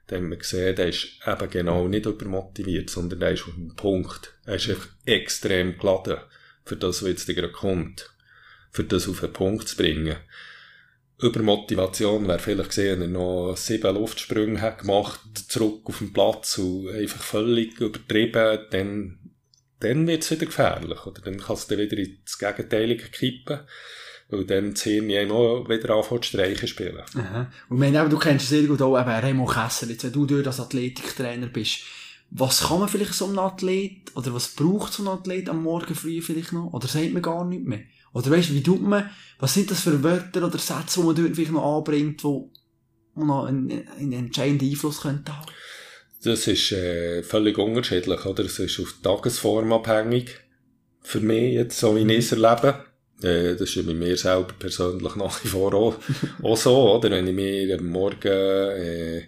dann hat man gesehen, der ist eben genau nicht übermotiviert, sondern der ist auf dem Punkt. Er ist extrem geladen für das, was jetzt gerade kommt. für das auf den Punkt zu bringen. Übermotivation wäre vielleicht gesehen, er noch sieben Luftsprünge hat gemacht, zurück auf den Platz und einfach völlig übertrieben, dann, dann wird's wieder gefährlich, oder? Dann kannst du wieder ins Gegenteilige kippen. Weil dann Hirn einem auch wieder anfangen zu streichen spielen. Aha. Und eben, du kennst sehr gut auch eben Remo Kessler, jetzt, wenn du dort als Athletiktrainer bist, was kann man vielleicht so einem Athlet, oder was braucht so ein Athlet am Morgen früh vielleicht noch? Oder sagt man gar nicht mehr? Oder weißt du, wie tut man, was sind das für Wörter oder Sätze, die man dort vielleicht noch anbringt, wo noch einen, einen entscheidenden Einfluss könnte haben? Das ist äh, völlig unterschiedlich, oder? Es ist auf die Tagesform abhängig. Für mich jetzt, so wie ich es erlebe. Äh, das ist bei mir selber persönlich nach wie vor auch, auch so, oder? Wenn ich mir am Morgen äh,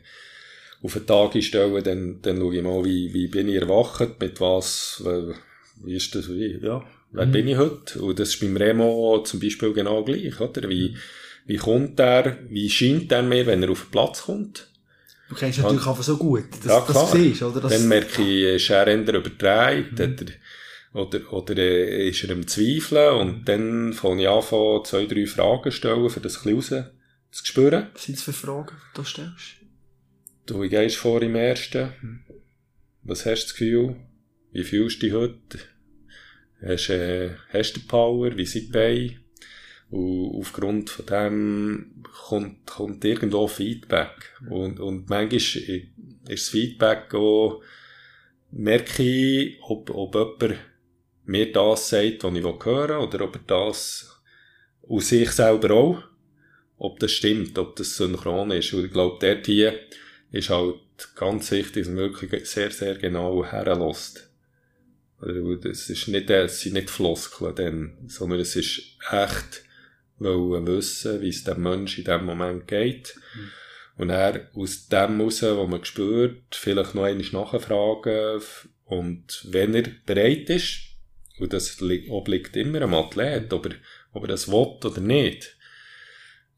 auf den Tag einstelle, dann, dann schaue ich mal, wie, wie bin ich erwacht, mit was, wie ist das, wie, ja, wer mhm. bin ich heute? Und das ist beim Remo zum Beispiel genau gleich, oder? Wie, wie kommt er, wie scheint er mir, wenn er auf den Platz kommt? Du kennst natürlich einfach so gut, dass ja, du das siehst, oder? Das, dann merke ich, ist er eher überdreht, mhm. oder, oder äh, ist er im Zweifeln und dann fange ich an, zwei, drei Fragen zu stellen, für das ein bisschen raus zu spüren. Was sind das für Fragen, die du stellst? Du, wie gehst vor im ersten? Mhm. Was hast du das Gefühl? Wie fühlst du dich heute? Hast, äh, hast du Power? Wie sind die Beine? Und aufgrund von dem kommt, kommt irgendwo Feedback. Und, und manchmal ist das Feedback auch, merke ich, ob, ob jemand mir das sagt, was ich hören will, oder ob er das aus sich selber auch, ob das stimmt, ob das synchron ist. Und ich glaube, dort hier ist halt ganz wichtig, dass man wirklich sehr, sehr genau herlässt. Das ist nicht, es sind nicht Floskeln dann, sondern es ist echt, wollen wissen, wie es dem Menschen in dem Moment geht. Mhm. Und er aus dem heraus, wo man spürt, vielleicht noch einmal nachfragen und wenn er bereit ist, und das obliegt immer am Athlet, ob er, ob er das will oder nicht,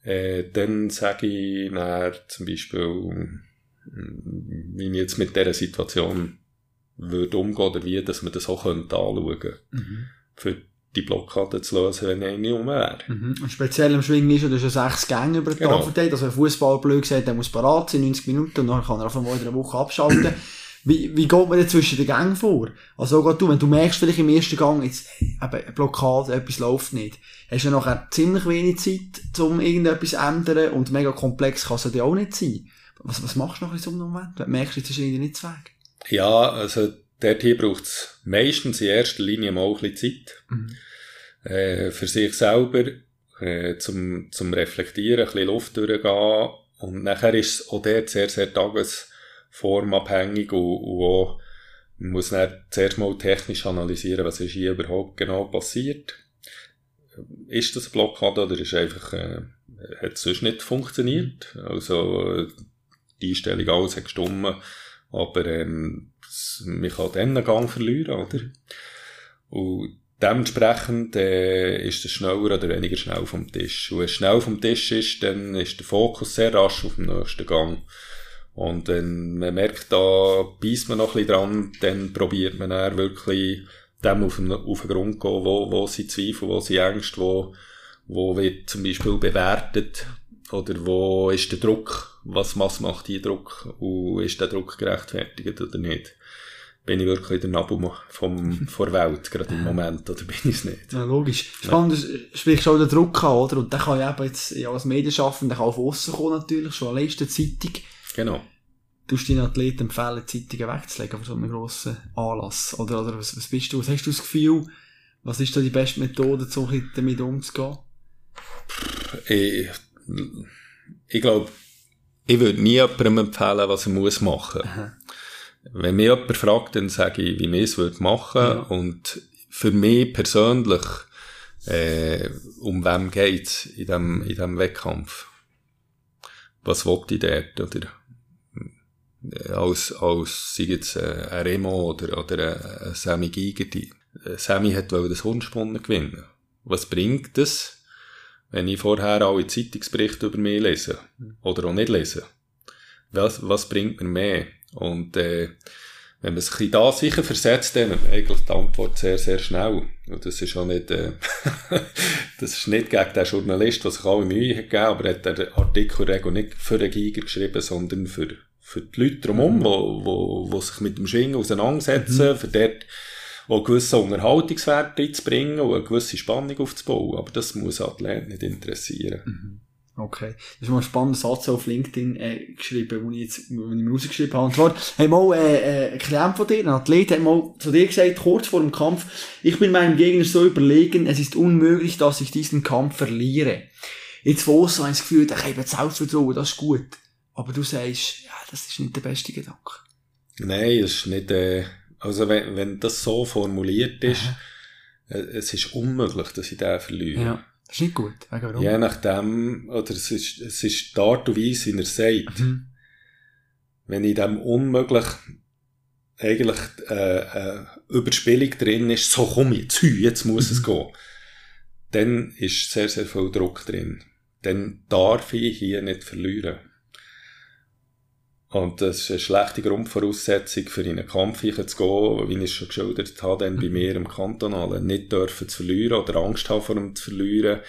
äh, dann sage ich dann zum Beispiel, wie ich jetzt mit dieser Situation würde umgehen oder wie, dass man das auch könnte anschauen könnte. Mhm. Für die Blockade zu lösen, wenn eine um wäre. Mhm. Und speziell im Schwingen ist, dass er sechs Gänge über den genau. Tag verteilt. Also ein Fußball blöd gesagt, der muss parat sein, 90 Minuten, und dann kann er auf einmal in einer Woche abschalten. wie, wie geht man denn zwischen den Gängen vor? Also auch du, wenn du merkst vielleicht im ersten Gang, jetzt, eben, eine Blockade, etwas läuft nicht, hast du ja nachher ziemlich wenig Zeit, um irgendetwas zu ändern, und mega komplex kann es ja auch nicht sein. Was, was machst du noch in so einem Moment? Wenn du merkst, jetzt ist irgendwie nicht zu Weg. Ja, also dort hier braucht es meistens in erster Linie mal ein bisschen Zeit. Mhm. Äh, für sich selber, äh, zum, zum Reflektieren, ein bisschen Luft durchgehen. Und nachher ist es auch dort sehr, sehr tagesformabhängig und, und auch, man muss dann zuerst mal technisch analysieren, was ist hier überhaupt genau passiert. Ist das eine Blockade oder ist einfach, äh, hat es sonst nicht funktioniert? Also, die Einstellung alles hat gestummen aber ähm, man kann dann Gang verlieren, oder? Und dementsprechend äh, ist es schneller oder weniger schnell vom Tisch. Und wenn es schnell vom Tisch ist, dann ist der Fokus sehr rasch auf dem nächsten Gang. Und wenn man merkt, da beißt man noch ein bisschen dran, dann probiert man dann wirklich dem auf den, auf den Grund gehen, wo, wo sie Zweifel, wo sie Ängste, wo, wo wird zum Beispiel bewertet, oder wo ist der Druck, was, was macht die Druck und ist der Druck gerechtfertigt oder nicht? Bin ich wirklich der Nabel vom, vor Welt, gerade im Moment, oder bin ich es nicht? Ja, logisch. Spannend, ja. du sprichst auch den Druck an, oder? Und der kann ja eben jetzt, ja, als Medienschaffender, kann auf aussen kommen, natürlich, schon allein der Zeitung. Genau. Du hast deinen Athleten empfehlen, Zeitungen wegzulegen von so einem grossen Anlass. Oder, oder was, was bist du, was hast du das Gefühl, was ist da die beste Methode, um damit umzugehen? Ich, ich glaube, ich würde nie jemandem empfehlen, was er muss machen. Aha. Wenn mich jemand fragt, dann sage ich, wie ich es würde machen. Ja. Und für mich persönlich, äh, um wem geht's in dem, in dem Wettkampf? Was wollte ich dort? Oder, äh, als, als, sei jetzt, äh, ein Remo oder, oder ein Sammy Giger, die, äh, Sammy hat das Hundsponnen gewinnen. Was bringt das? Wenn ich vorher alle Zeitungsberichte über mich lese oder auch nicht lese. Was, was bringt mir mehr? Und äh, wenn man sich das sicher versetzt, dann eigentlich die Antwort sehr, sehr schnell. Und das ist auch nicht, äh, das ist nicht gegen den Journalist, der sich alle Mühe hat gegeben, aber er hat den Artikel Rego nicht für den Giger geschrieben, sondern für, für die Leute drumherum, mhm. wo, wo, wo sich mit dem Schwingen auseinandersetzen, mhm. für dort auch einen gewissen Unterhaltungswert reinzubringen und eine gewisse Spannung aufzubauen. Aber das muss Athleten nicht interessieren. Mhm. Okay. Das ist mal ein spannender Satz auf LinkedIn äh, geschrieben, wo ich jetzt, wo ich mir rausgeschrieben habe. Und zwar, hey, mal, äh, äh, ein Klient von dir, ein Athlet, hat mal zu dir gesagt, kurz vor dem Kampf, ich bin meinem Gegner so überlegen, es ist unmöglich, dass ich diesen Kampf verliere. Jetzt von außen habe ich das Gefühl, ich habe Selbstvertrauen, das ist gut. Aber du sagst, ja, das ist nicht der beste Gedanke. Nein, das ist nicht, äh, also wenn, wenn das so formuliert ist, äh, es ist unmöglich, dass ich den verliere. Ja. Das ist nicht gut. Warum? Je nachdem, oder es ist, es ist die Art und Weise, wie er sagt. Mhm. Wenn in dem unmöglich eigentlich äh, äh, Überspielung drin ist, so komm jetzt, jetzt muss mhm. es gehen, dann ist sehr, sehr viel Druck drin. Dann darf ich hier nicht verlieren. Und das ist eine schlechte Grundvoraussetzung für in einen Kampf zu gehen, wie ich schon geschildert habe, dann bei mhm. mir im Kantonalen. Nicht dürfen zu verlieren oder Angst haben vor dem zu verlieren,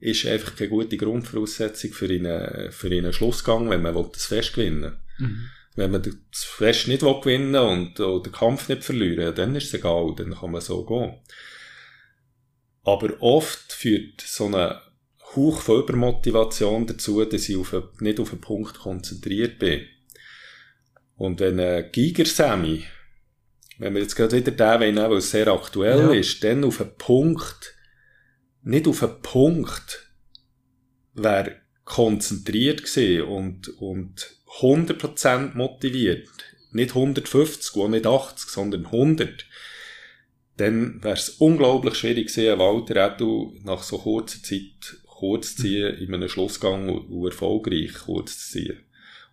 ist einfach keine gute Grundvoraussetzung für einen, für einen Schlussgang, wenn man das Fest gewinnen will. Mhm. Wenn man das Fest nicht gewinnen will und oder den Kampf nicht verlieren, dann ist es egal, dann kann man so gehen. Aber oft führt so eine Hauch von Übermotivation dazu, dass ich auf nicht auf einen Punkt konzentriert bin. Und wenn ein Giger Sammy, wenn wir jetzt gerade wieder den nehmen, weil es sehr aktuell ja. ist, dann auf einen Punkt, nicht auf einen Punkt, wäre konzentriert gewesen und, und 100% motiviert, nicht 150 und nicht 80, sondern 100, dann wäre es unglaublich schwierig gewesen, Walter Edu nach so kurzer Zeit kurz zu ziehen, in einem Schlussgang und erfolgreich kurz zu ziehen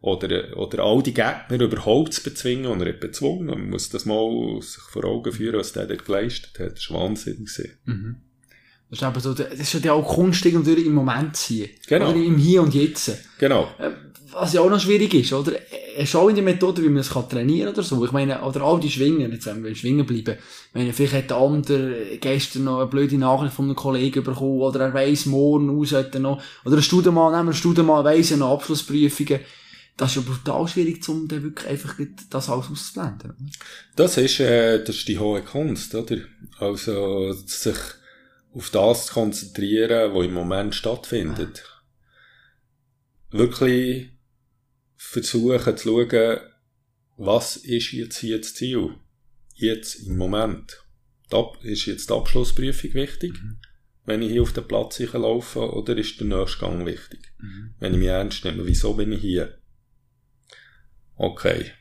oder, oder all die Gegner überhaupt zu bezwingen und er hat bezwungen. Man muss das mal sich vor Augen führen, was der dort geleistet hat. Das war Wahnsinn. Mhm. Das ist aber so, das ist ja auch Kunst irgendwie im Moment sein. Genau. Oder im Hier und Jetzt. Genau. Äh, was ja auch noch schwierig ist, oder? Es ist auch in der Methode, wie man es kann trainieren oder so. Ich meine, oder all die Schwingen, jetzt wenn wir schwingen bleiben. Ich meine, vielleicht hat der andere gestern noch eine blöde Nachricht von einem Kollegen bekommen, oder er weiss morgen aus, noch, oder ein Studienmann, nehmen wir ein Studienmann, weiss ja noch Abschlussprüfungen das ist ja brutal schwierig, um dann wirklich einfach das alles auszublenden. Das ist, äh, das ist die hohe Kunst, oder? Also, sich auf das zu konzentrieren, was im Moment stattfindet. Ja. Wirklich versuchen zu schauen, was ist jetzt hier das Ziel? Jetzt, im Moment. Ist jetzt die Abschlussprüfung wichtig? Mhm. Wenn ich hier auf den Platz laufe, oder ist der nächste Gang wichtig? Mhm. Wenn ich mich ernst nehme, wieso bin ich hier? Okay,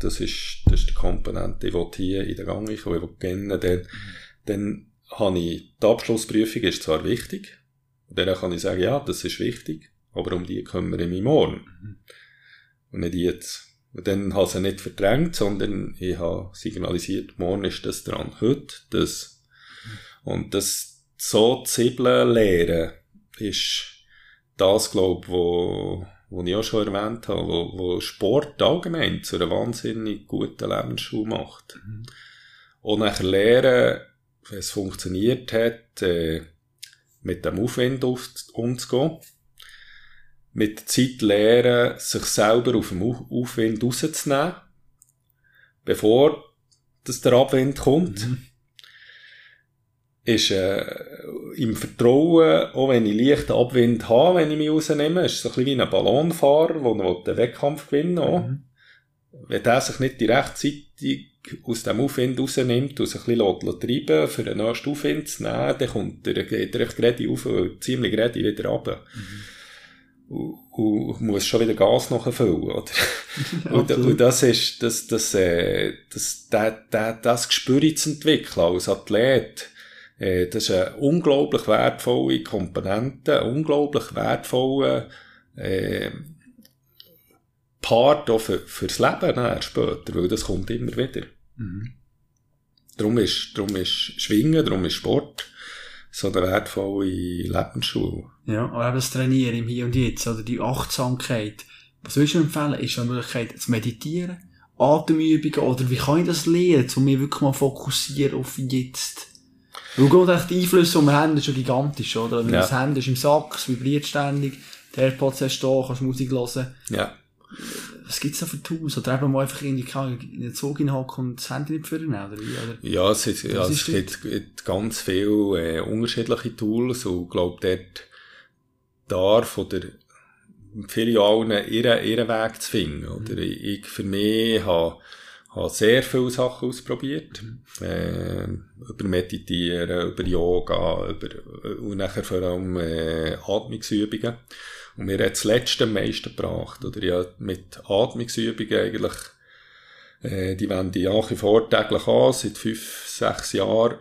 das ist, das ist die Komponente, ich will hier in den Gang ich will kennen, dann, dann habe ich, die Abschlussprüfung ist zwar wichtig, dann kann ich sagen, ja, das ist wichtig, aber um die kümmere ich mich morgen. Mhm. Und nicht jetzt. Und dann habe ich sie nicht verdrängt, sondern ich habe signalisiert, morgen ist das dran, heute das. Und das so zibeln lernen, ist das, glaube ich, wo, wo ich auch schon erwähnt habe, wo, wo Sport allgemein zu einer wahnsinnig guten Lebensschule macht. Mhm. Und nachher lernen, wenn es funktioniert hat, äh, mit dem Aufwind umzugehen. Mit der Zeit lernen, sich selber auf dem Aufwind rauszunehmen, bevor dass der Abwind kommt. Mhm ist äh, im Vertrauen, auch wenn ich leichten Abwind habe, wenn ich mich rausnehme, ist es ein bisschen wie ein Ballonfahrer, der den Wettkampf gewinnen will. Mhm. Wenn der sich nicht die rechtzeitig aus dem Aufwind rausnimmt und sich ein bisschen treiben für den nächsten Aufwind zu nehmen, dann kommt er, geht er recht gerade auf und ziemlich gerade wieder runter. Mhm. Und, und muss schon wieder Gas nachfüllen, oder? und, und, das ist, das, das, äh, das, das, das, das Gespür zu entwickeln als Athlet, das ist eine unglaublich wertvolle Komponente, ein unglaublich wertvoller äh, Part auch für, fürs Leben äh, später, weil das kommt immer wieder. Mhm. Darum ist, darum ist Schwingen, darum ist Sport so eine wertvolle Lebensschule. Ja, aber das Trainieren im Hier und Jetzt, oder die Achtsamkeit. Was würdest du empfehlen? Ist eine Möglichkeit zu meditieren? Atemübungen oder wie kann ich das lernen, um mich wirklich mal fokussieren auf jetzt? Weil gerade die Einflüsse, die wir haben, sind schon gigantisch, oder? Wenn Ja. das Handy ist im Sack, es vibriert ständig, die AirPods hast du da, kannst Musik hören. Ja. Was gibt's da für Tools? Oder eben mal einfach in den Zug hinhocken und das Handy nicht führen, oder wie? Oder? Ja, es, ist, ja, Was es ist gibt, gibt ganz viele äh, unterschiedliche Tools und ich glaube, dort darf oder viele allen ihren, ihren Weg zu finden. Oder ich, ich für mich habe, habe sehr viele Sachen ausprobiert. Äh, über Meditieren, über Yoga, über, und nachher vor allem äh, Atmungsübungen. Und mir hat das Letzte am meisten gebracht. Oder ja, mit Atmungsübungen eigentlich äh, die wende ich nach wie vor täglich an. Seit fünf, sechs Jahren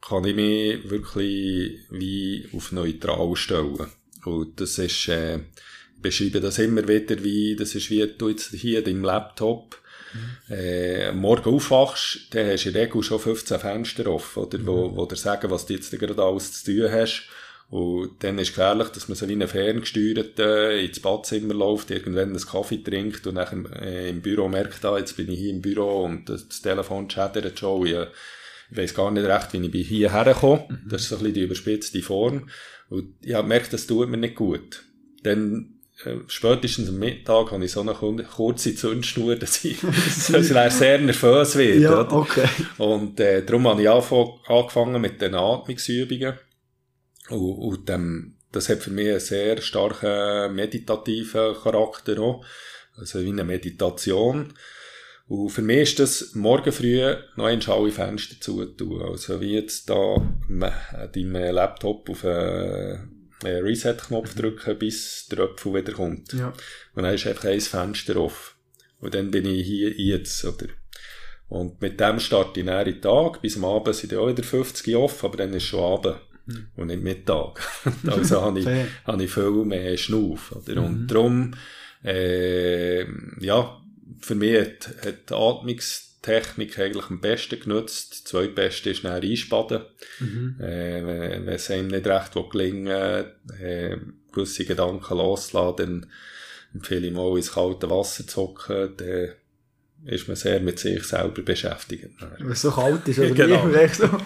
kann ich mich wirklich wie auf neutral stellen. Und das ist, äh, ich beschreibe das immer wieder wie, das ist wie du jetzt hier in deinem Laptop äh, am Morgen aufwachst, dann hast du in der Regel schon 15 Fenster offen, oder, wo, wo dir sagen, was du jetzt gerade alles zu tun hast. Und dann ist gefährlich, dass man so wie ein ferngesteuerter ins Badzimmer läuft, irgendwann einen Kaffee trinkt und dann äh, im Büro merkt, ah, jetzt bin ich hier im Büro und das, Telefon chattert schon. Ich, ich weiss gar nicht recht, wie ich hierher gekommen. Das ist so ein bisschen die überspitzte Form. Und ich habe gemerkt, das tut mir nicht gut. Dann äh, spätestens am Mittag habe ich so eine kurze Zündschnur, dass ich, dass ich sehr nervös werde. Ja, oder? okay. Und äh, darum habe ich angefangen mit den Atmungsübungen. Und, und ähm, das hat für mich einen sehr starken meditativen Charakter auch. Also wie eine Meditation. Und für mich ist das morgen früh noch einmal alle Fenster zutun. Also wie jetzt da an deinem Laptop auf einen einen Reset-Knopf drücken, bis der Apfel wieder kommt. Ja. Und dann ist einfach ein Fenster offen. Und dann bin ich hier jetzt, oder? Und mit dem starte ich dann den Tag. Bis am Abend sind ja auch wieder 50 offen, aber dann ist schon Abend. Und nicht Mittag. also habe ich, habe ich viel mehr Schnauf, oder? Und darum, äh, ja, für mich hat, hat die Atmungstechnik eigentlich am besten genutzt. Das zweitbeste ist dann Einspaden. Mhm. Äh, wenn wenn es einem nicht recht will gelingen äh, gewisse Gedanken loszulassen, dann empfehle ich mal ins kalte Wasser zu hocken, dann ist man sehr mit sich selber beschäftigt. Weil es so kalt ist, oder Genau. wie? So.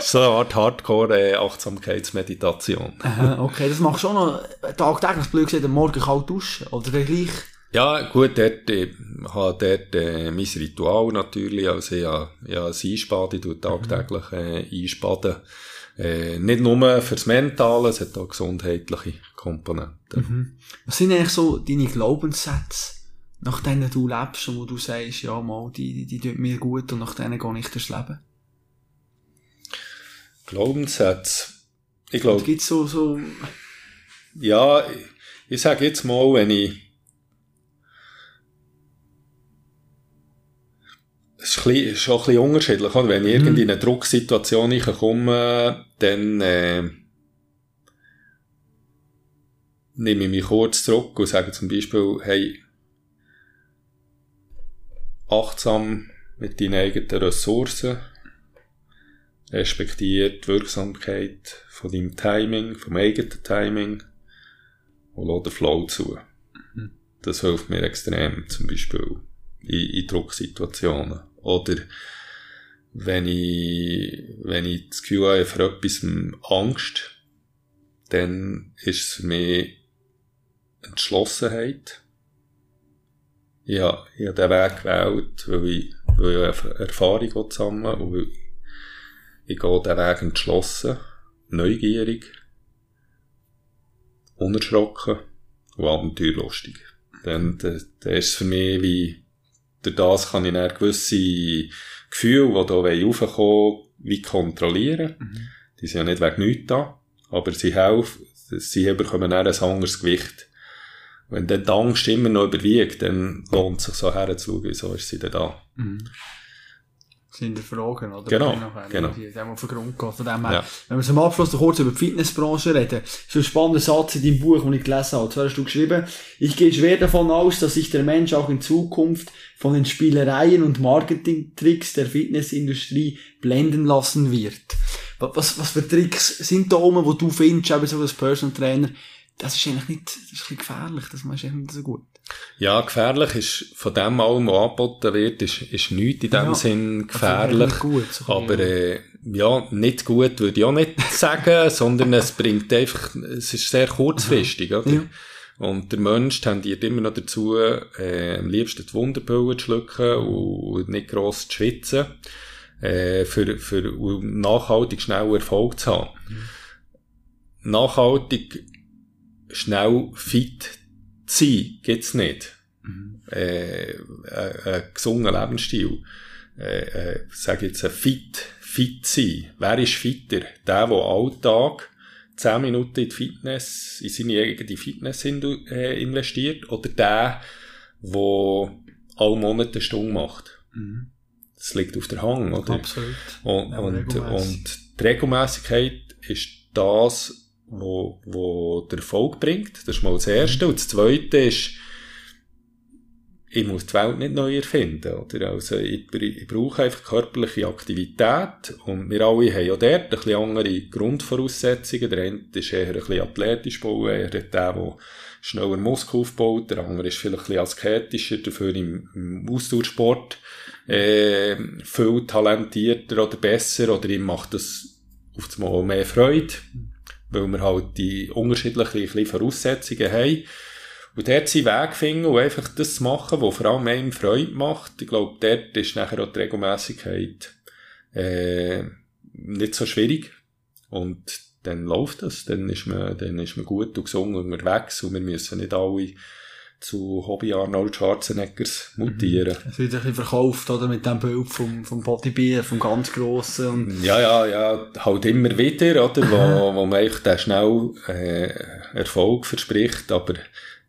So eine Art Hardcore-Achtsamkeitsmeditation. Aha, okay, das machst du schon noch tagtäglich, blöd gesagt, am Morgen kalt duschen. Oder gleich. Ja, gut, dort, ich habe dort äh, mein Ritual natürlich, also ja, ja, das Einspaden, ich tagtäglich äh, einspaden. Äh, nicht nur fürs Mentale, es hat auch gesundheitliche Komponenten. Was sind eigentlich so deine Glaubenssätze, nach denen du lebst und wo du sagst, ja mal, die, die, die tun mir gut und nach denen gehe ich durchs Leben? Glaubenssätze. Ich glaube, gibt's so, so, ja, ich, ich sage jetzt mal, wenn ich ist, ein bisschen, ist schon ein bisschen unterschiedlich. Oder? Wenn ich irgendwie in eine Drucksituation komme, dann äh, nehme ich mich kurz zurück und sage zum Beispiel, hey, achtsam mit deinen eigenen Ressourcen, respektiere die Wirksamkeit von deinem Timing, vom eigenen Timing und lass den Flow zu. Das hilft mir extrem, zum Beispiel in, in Drucksituationen. Oder wenn ich, wenn ich das Gefühl habe, für etwas Angst, dann ist es für mich Entschlossenheit. Ja, ich habe den Weg gewählt, weil ich, weil ich Erfahrung sammeln und weil ich gehe den Weg entschlossen, neugierig, unerschrocken und abenteuerlustig. Dann, dann ist es für mich wie, durch das kann ich dann gewisse Gefühle, die da raufkommen wie kontrollieren. Die sind ja nicht wegen nichts da, aber sie helfen, sie bekommen dann ein anderes Gewicht. Wenn dann die Angst immer noch überwiegt, dann lohnt es sich so herzuschauen, wieso ist sie denn da. sind die Fragen, oder? Genau, genau. Haben auf den Grund gehen. Von dem her, Ja. Wenn wir zum Abschluss noch kurz über die Fitnessbranche reden, so ein spannender Satz in deinem Buch, den ich gelesen habe. Zwar hast du geschrieben, ich gehe schwer davon aus, dass sich der Mensch auch in Zukunft von den Spielereien und Marketingtricks der Fitnessindustrie blenden lassen wird. Wa- Was, was für Tricks sind da oben, wo du findest, eben so als Personal Trainer, das ist eigentlich nicht, das ist ein bisschen gefährlich, das machst du eigentlich nicht so gut. Ja, gefährlich ist von dem allem, was angeboten wird, ist, ist nichts in dem Ja. Sinn Also, gefährlich. gut, so Aber äh, ja, nicht gut würde ich auch nicht sagen, sondern es bringt einfach, es ist sehr kurzfristig, oder? Ja. Und der Mensch tendiert immer noch dazu, äh, am liebsten die Wunderpille zu schlucken und nicht gross zu schwitzen, äh, für, für um nachhaltig schnell Erfolg zu haben. Nachhaltig schnell fit sein, gibt's nicht. Äh, ein, ein gesunder Lebensstil. Äh, äh, sag jetzt ein fit, fit sein. Wer ist fitter? Der, der Alltag 10 Minuten in die Fitness, in seine eigene Fitness äh, investiert, oder der, der alle Monate eine Stunde macht. Mhm. Das liegt auf der Hand, oder? Absolut. Und, und, und die Regelmäßigkeit ist das, wo, wo der Erfolg bringt. Das ist mal das Erste. Und das Zweite ist, ich muss die Welt nicht neu erfinden, oder? Also, ich, ich brauche einfach körperliche Aktivität. Und wir alle haben ja dort ein bisschen andere Grundvoraussetzungen. Der eine ist eher ein bisschen athletisch bauen, er hat der, der schneller Muskel aufbaut. Der andere ist vielleicht ein bisschen asketischer, dafür im, im Ausdauersport äh, viel talentierter oder besser oder ihm macht das auf das Mal mehr Freude, weil wir halt die unterschiedlichen Voraussetzungen haben. Und dort seinen Weg finden und einfach das zu machen, was vor allem einem Freude macht. Ich glaube, dort ist nachher auch die Regelmäßigkeit äh, nicht so schwierig. Und dann läuft das, dann ist man, dann ist man gut und gesund unterwegs und wir müssen nicht alle zu Hobby Arnold Schwarzeneggers mutieren. Es wird ein bisschen verkauft, oder? Mit dem Bild vom, vom Bodybuilder, vom ganz Grossen. Und Ja, ja, ja, halt immer wieder, oder, wo, wo man eigentlich dann schnell äh, Erfolg verspricht, aber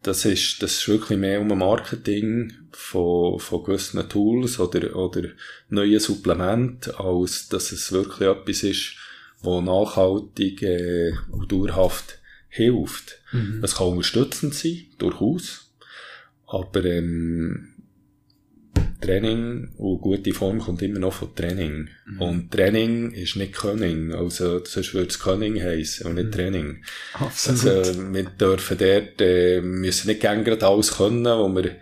das ist, das ist wirklich mehr um ein Marketing von, von gewissen Tools oder, oder neuen Supplementen, als dass es wirklich etwas ist, wo nachhaltig äh, und dauerhaft hilft. Es kann unterstützend sein, durchaus, aber ähm, Training und gute Form kommt immer noch von Training. Und Training ist nicht Können. Also, sonst würde es Können heissen und nicht Training. absolut. Also, wir dürfen dort, äh, müssen nicht gern grad alles können, wo wir,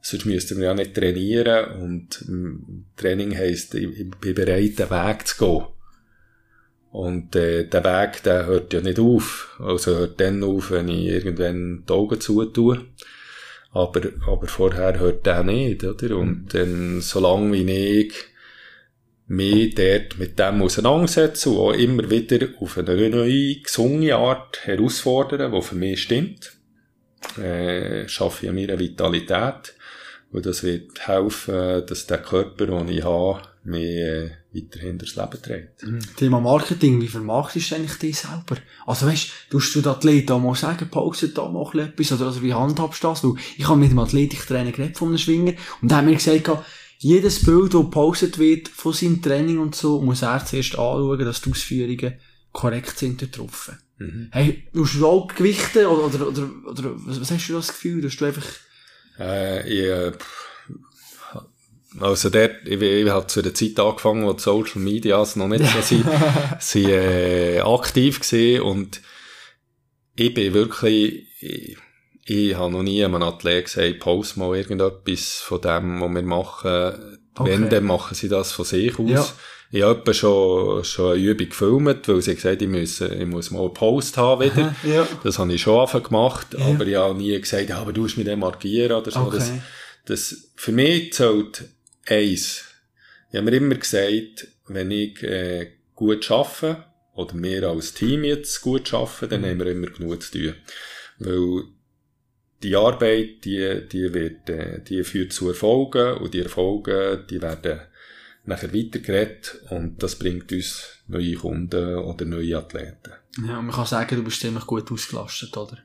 sonst müssten wir ja nicht trainieren. Und ähm, Training heisst, ich, ich bin bereit, den Weg zu gehen. Und äh, der Weg, der hört ja nicht auf. Also hört dann auf, wenn ich irgendwann die Augen zutue. Aber, aber vorher hört der nicht, oder? Und dann, solange wie ich mich dort mit dem auseinandersetze und auch immer wieder auf eine neue, gesunde Art herausfordern, die für mich stimmt, äh, schaffe ich an meiner Vitalität. Und das wird helfen, dass der Körper, den ich habe, mich äh, weiterhin durchs Leben trägt. Thema Marketing, wie vermarktest du eigentlich dich selber? Also weißt, tust du den Athleten auch mal sagen, postet da mal etwas, oder also wie handhabst du das? Weil ich habe mit dem Athletiktrainer geredet von einem Schwinger, und der hat mir gesagt, jedes Bild, das gepostet wird von seinem Training und so, muss er zuerst anschauen, dass die Ausführungen korrekt sind dort drauf. Hey, tust du auch Gewichte, oder, oder, oder, oder was, was hast du das Gefühl, dass du einfach, Äh, ich, äh, pff, also dort, ich, ich habe zu der Zeit angefangen, wo die Social Medias noch nicht so sind, sind äh, aktiv gewesen und ich bin wirklich, ich, ich habe noch nie einem Athlet gesagt, post mal irgendetwas von dem, was wir machen. Okay. Wenn, dann machen sie das von sich aus. Ja. Ich habe schon, schon eine Übung gefilmt, weil sie gesagt ich muss, ich muss mal einen Post haben wieder. ja. Das habe ich schon anfangen gemacht, Ja. aber ich habe nie gesagt, ja, aber du musst mich dann markieren oder so. Okay. Das, das, für mich zählt eins. Ich habe mir immer gesagt, wenn ich äh, gut arbeite, oder wir als Team jetzt gut arbeiten, dann haben wir immer genug zu tun. Weil die Arbeit, die, die wird, äh, die führt zu Erfolgen und die Erfolge, die werden nachher weitergeredet und das bringt uns neue Kunden oder neue Athleten. Ja, man kann sagen, du bist ziemlich gut ausgelastet, oder?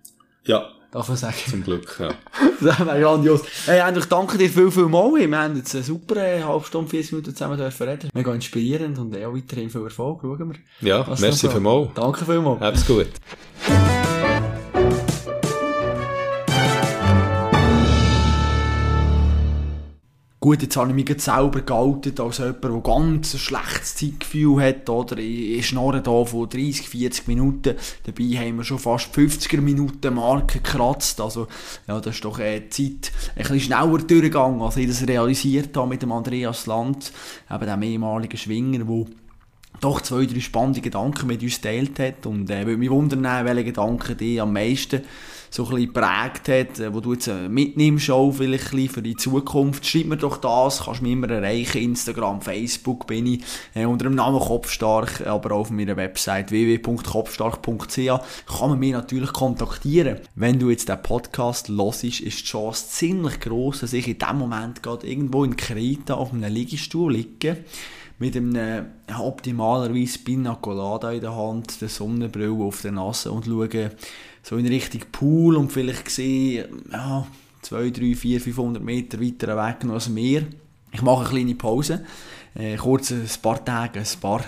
Ja, Darf man sagen? zum Glück, ja. Das wäre grandios. Hey, eigentlich danke dir viel, viel mal. Wir haben jetzt eine super äh, halbe Stunde, 40 Minuten zusammen dürfen reden. Mega inspirierend und auch weiterhin viel Erfolg. Schauen wir. Ja, merci so. vielmals. Danke vielmals. Hab's gut. Gut, jetzt habe ich mich selber geoutet als jemand, der ganz ein schlechtes Zeitgefühl hat, oder? Ich schnorre hier von 30, 40 Minuten. Dabei haben wir schon fast 50er Minuten Marke gekratzt. Also, ja, das ist doch äh, Zeit ein bisschen schneller durchgegangen, als ich das realisiert habe mit dem Andreas Land, eben dem ehemaligen Schwinger, der doch zwei, drei spannende Gedanken mit uns geteilt hat. Und äh, würde mich wundern, welche Gedanken die am meisten so ein bisschen geprägt hat, äh, wo du jetzt äh, mitnimmst, auch vielleicht für die Zukunft. Schreib mir doch das, kannst mich immer erreichen, Instagram, Facebook bin ich, äh, unter dem Namen Kopfstark, aber auch auf meiner Website www.kopfstark.ch kann man mich natürlich kontaktieren. Wenn du jetzt den Podcast hörst, ist die Chance ziemlich groß, dass ich in dem Moment gerade irgendwo in Kreta auf einem Liegestuhl liege, mit einem äh, optimalerweise Pina Colada in der Hand, der Sonnenbrille auf der Nase und schaue so in Richtung Pool und vielleicht sehe ja, 2, 3, 4, 500 Meter weiter weg noch das Meer. Ich mache eine kleine Pause, äh, kurz ein paar Tage, ein paar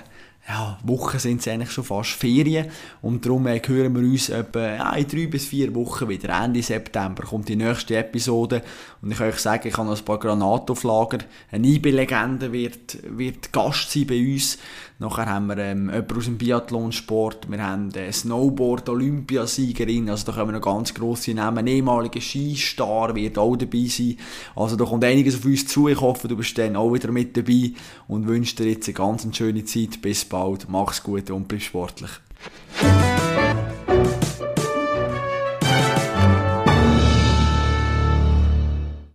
ja, Wochen sind es eigentlich schon fast Ferien und darum äh, hören wir uns etwa ja, in drei bis vier Wochen wieder. Ende September kommt die nächste Episode und ich kann euch sagen, ich habe noch ein paar Granaten auf Lager. Eine IB-Legende wird, wird Gast sein bei uns. Nachher haben wir ähm, jemanden aus dem Biathlonsport, wir haben eine Snowboard-Olympiasiegerin, also da kommen noch ganz grosse Namen. Ein ehemaliger Skistar wird auch dabei sein. Also da kommt einiges auf uns zu. Ich hoffe, du bist dann auch wieder mit dabei und wünsche dir jetzt eine ganz schöne Zeit. Bis bald, mach's gut und bleib sportlich.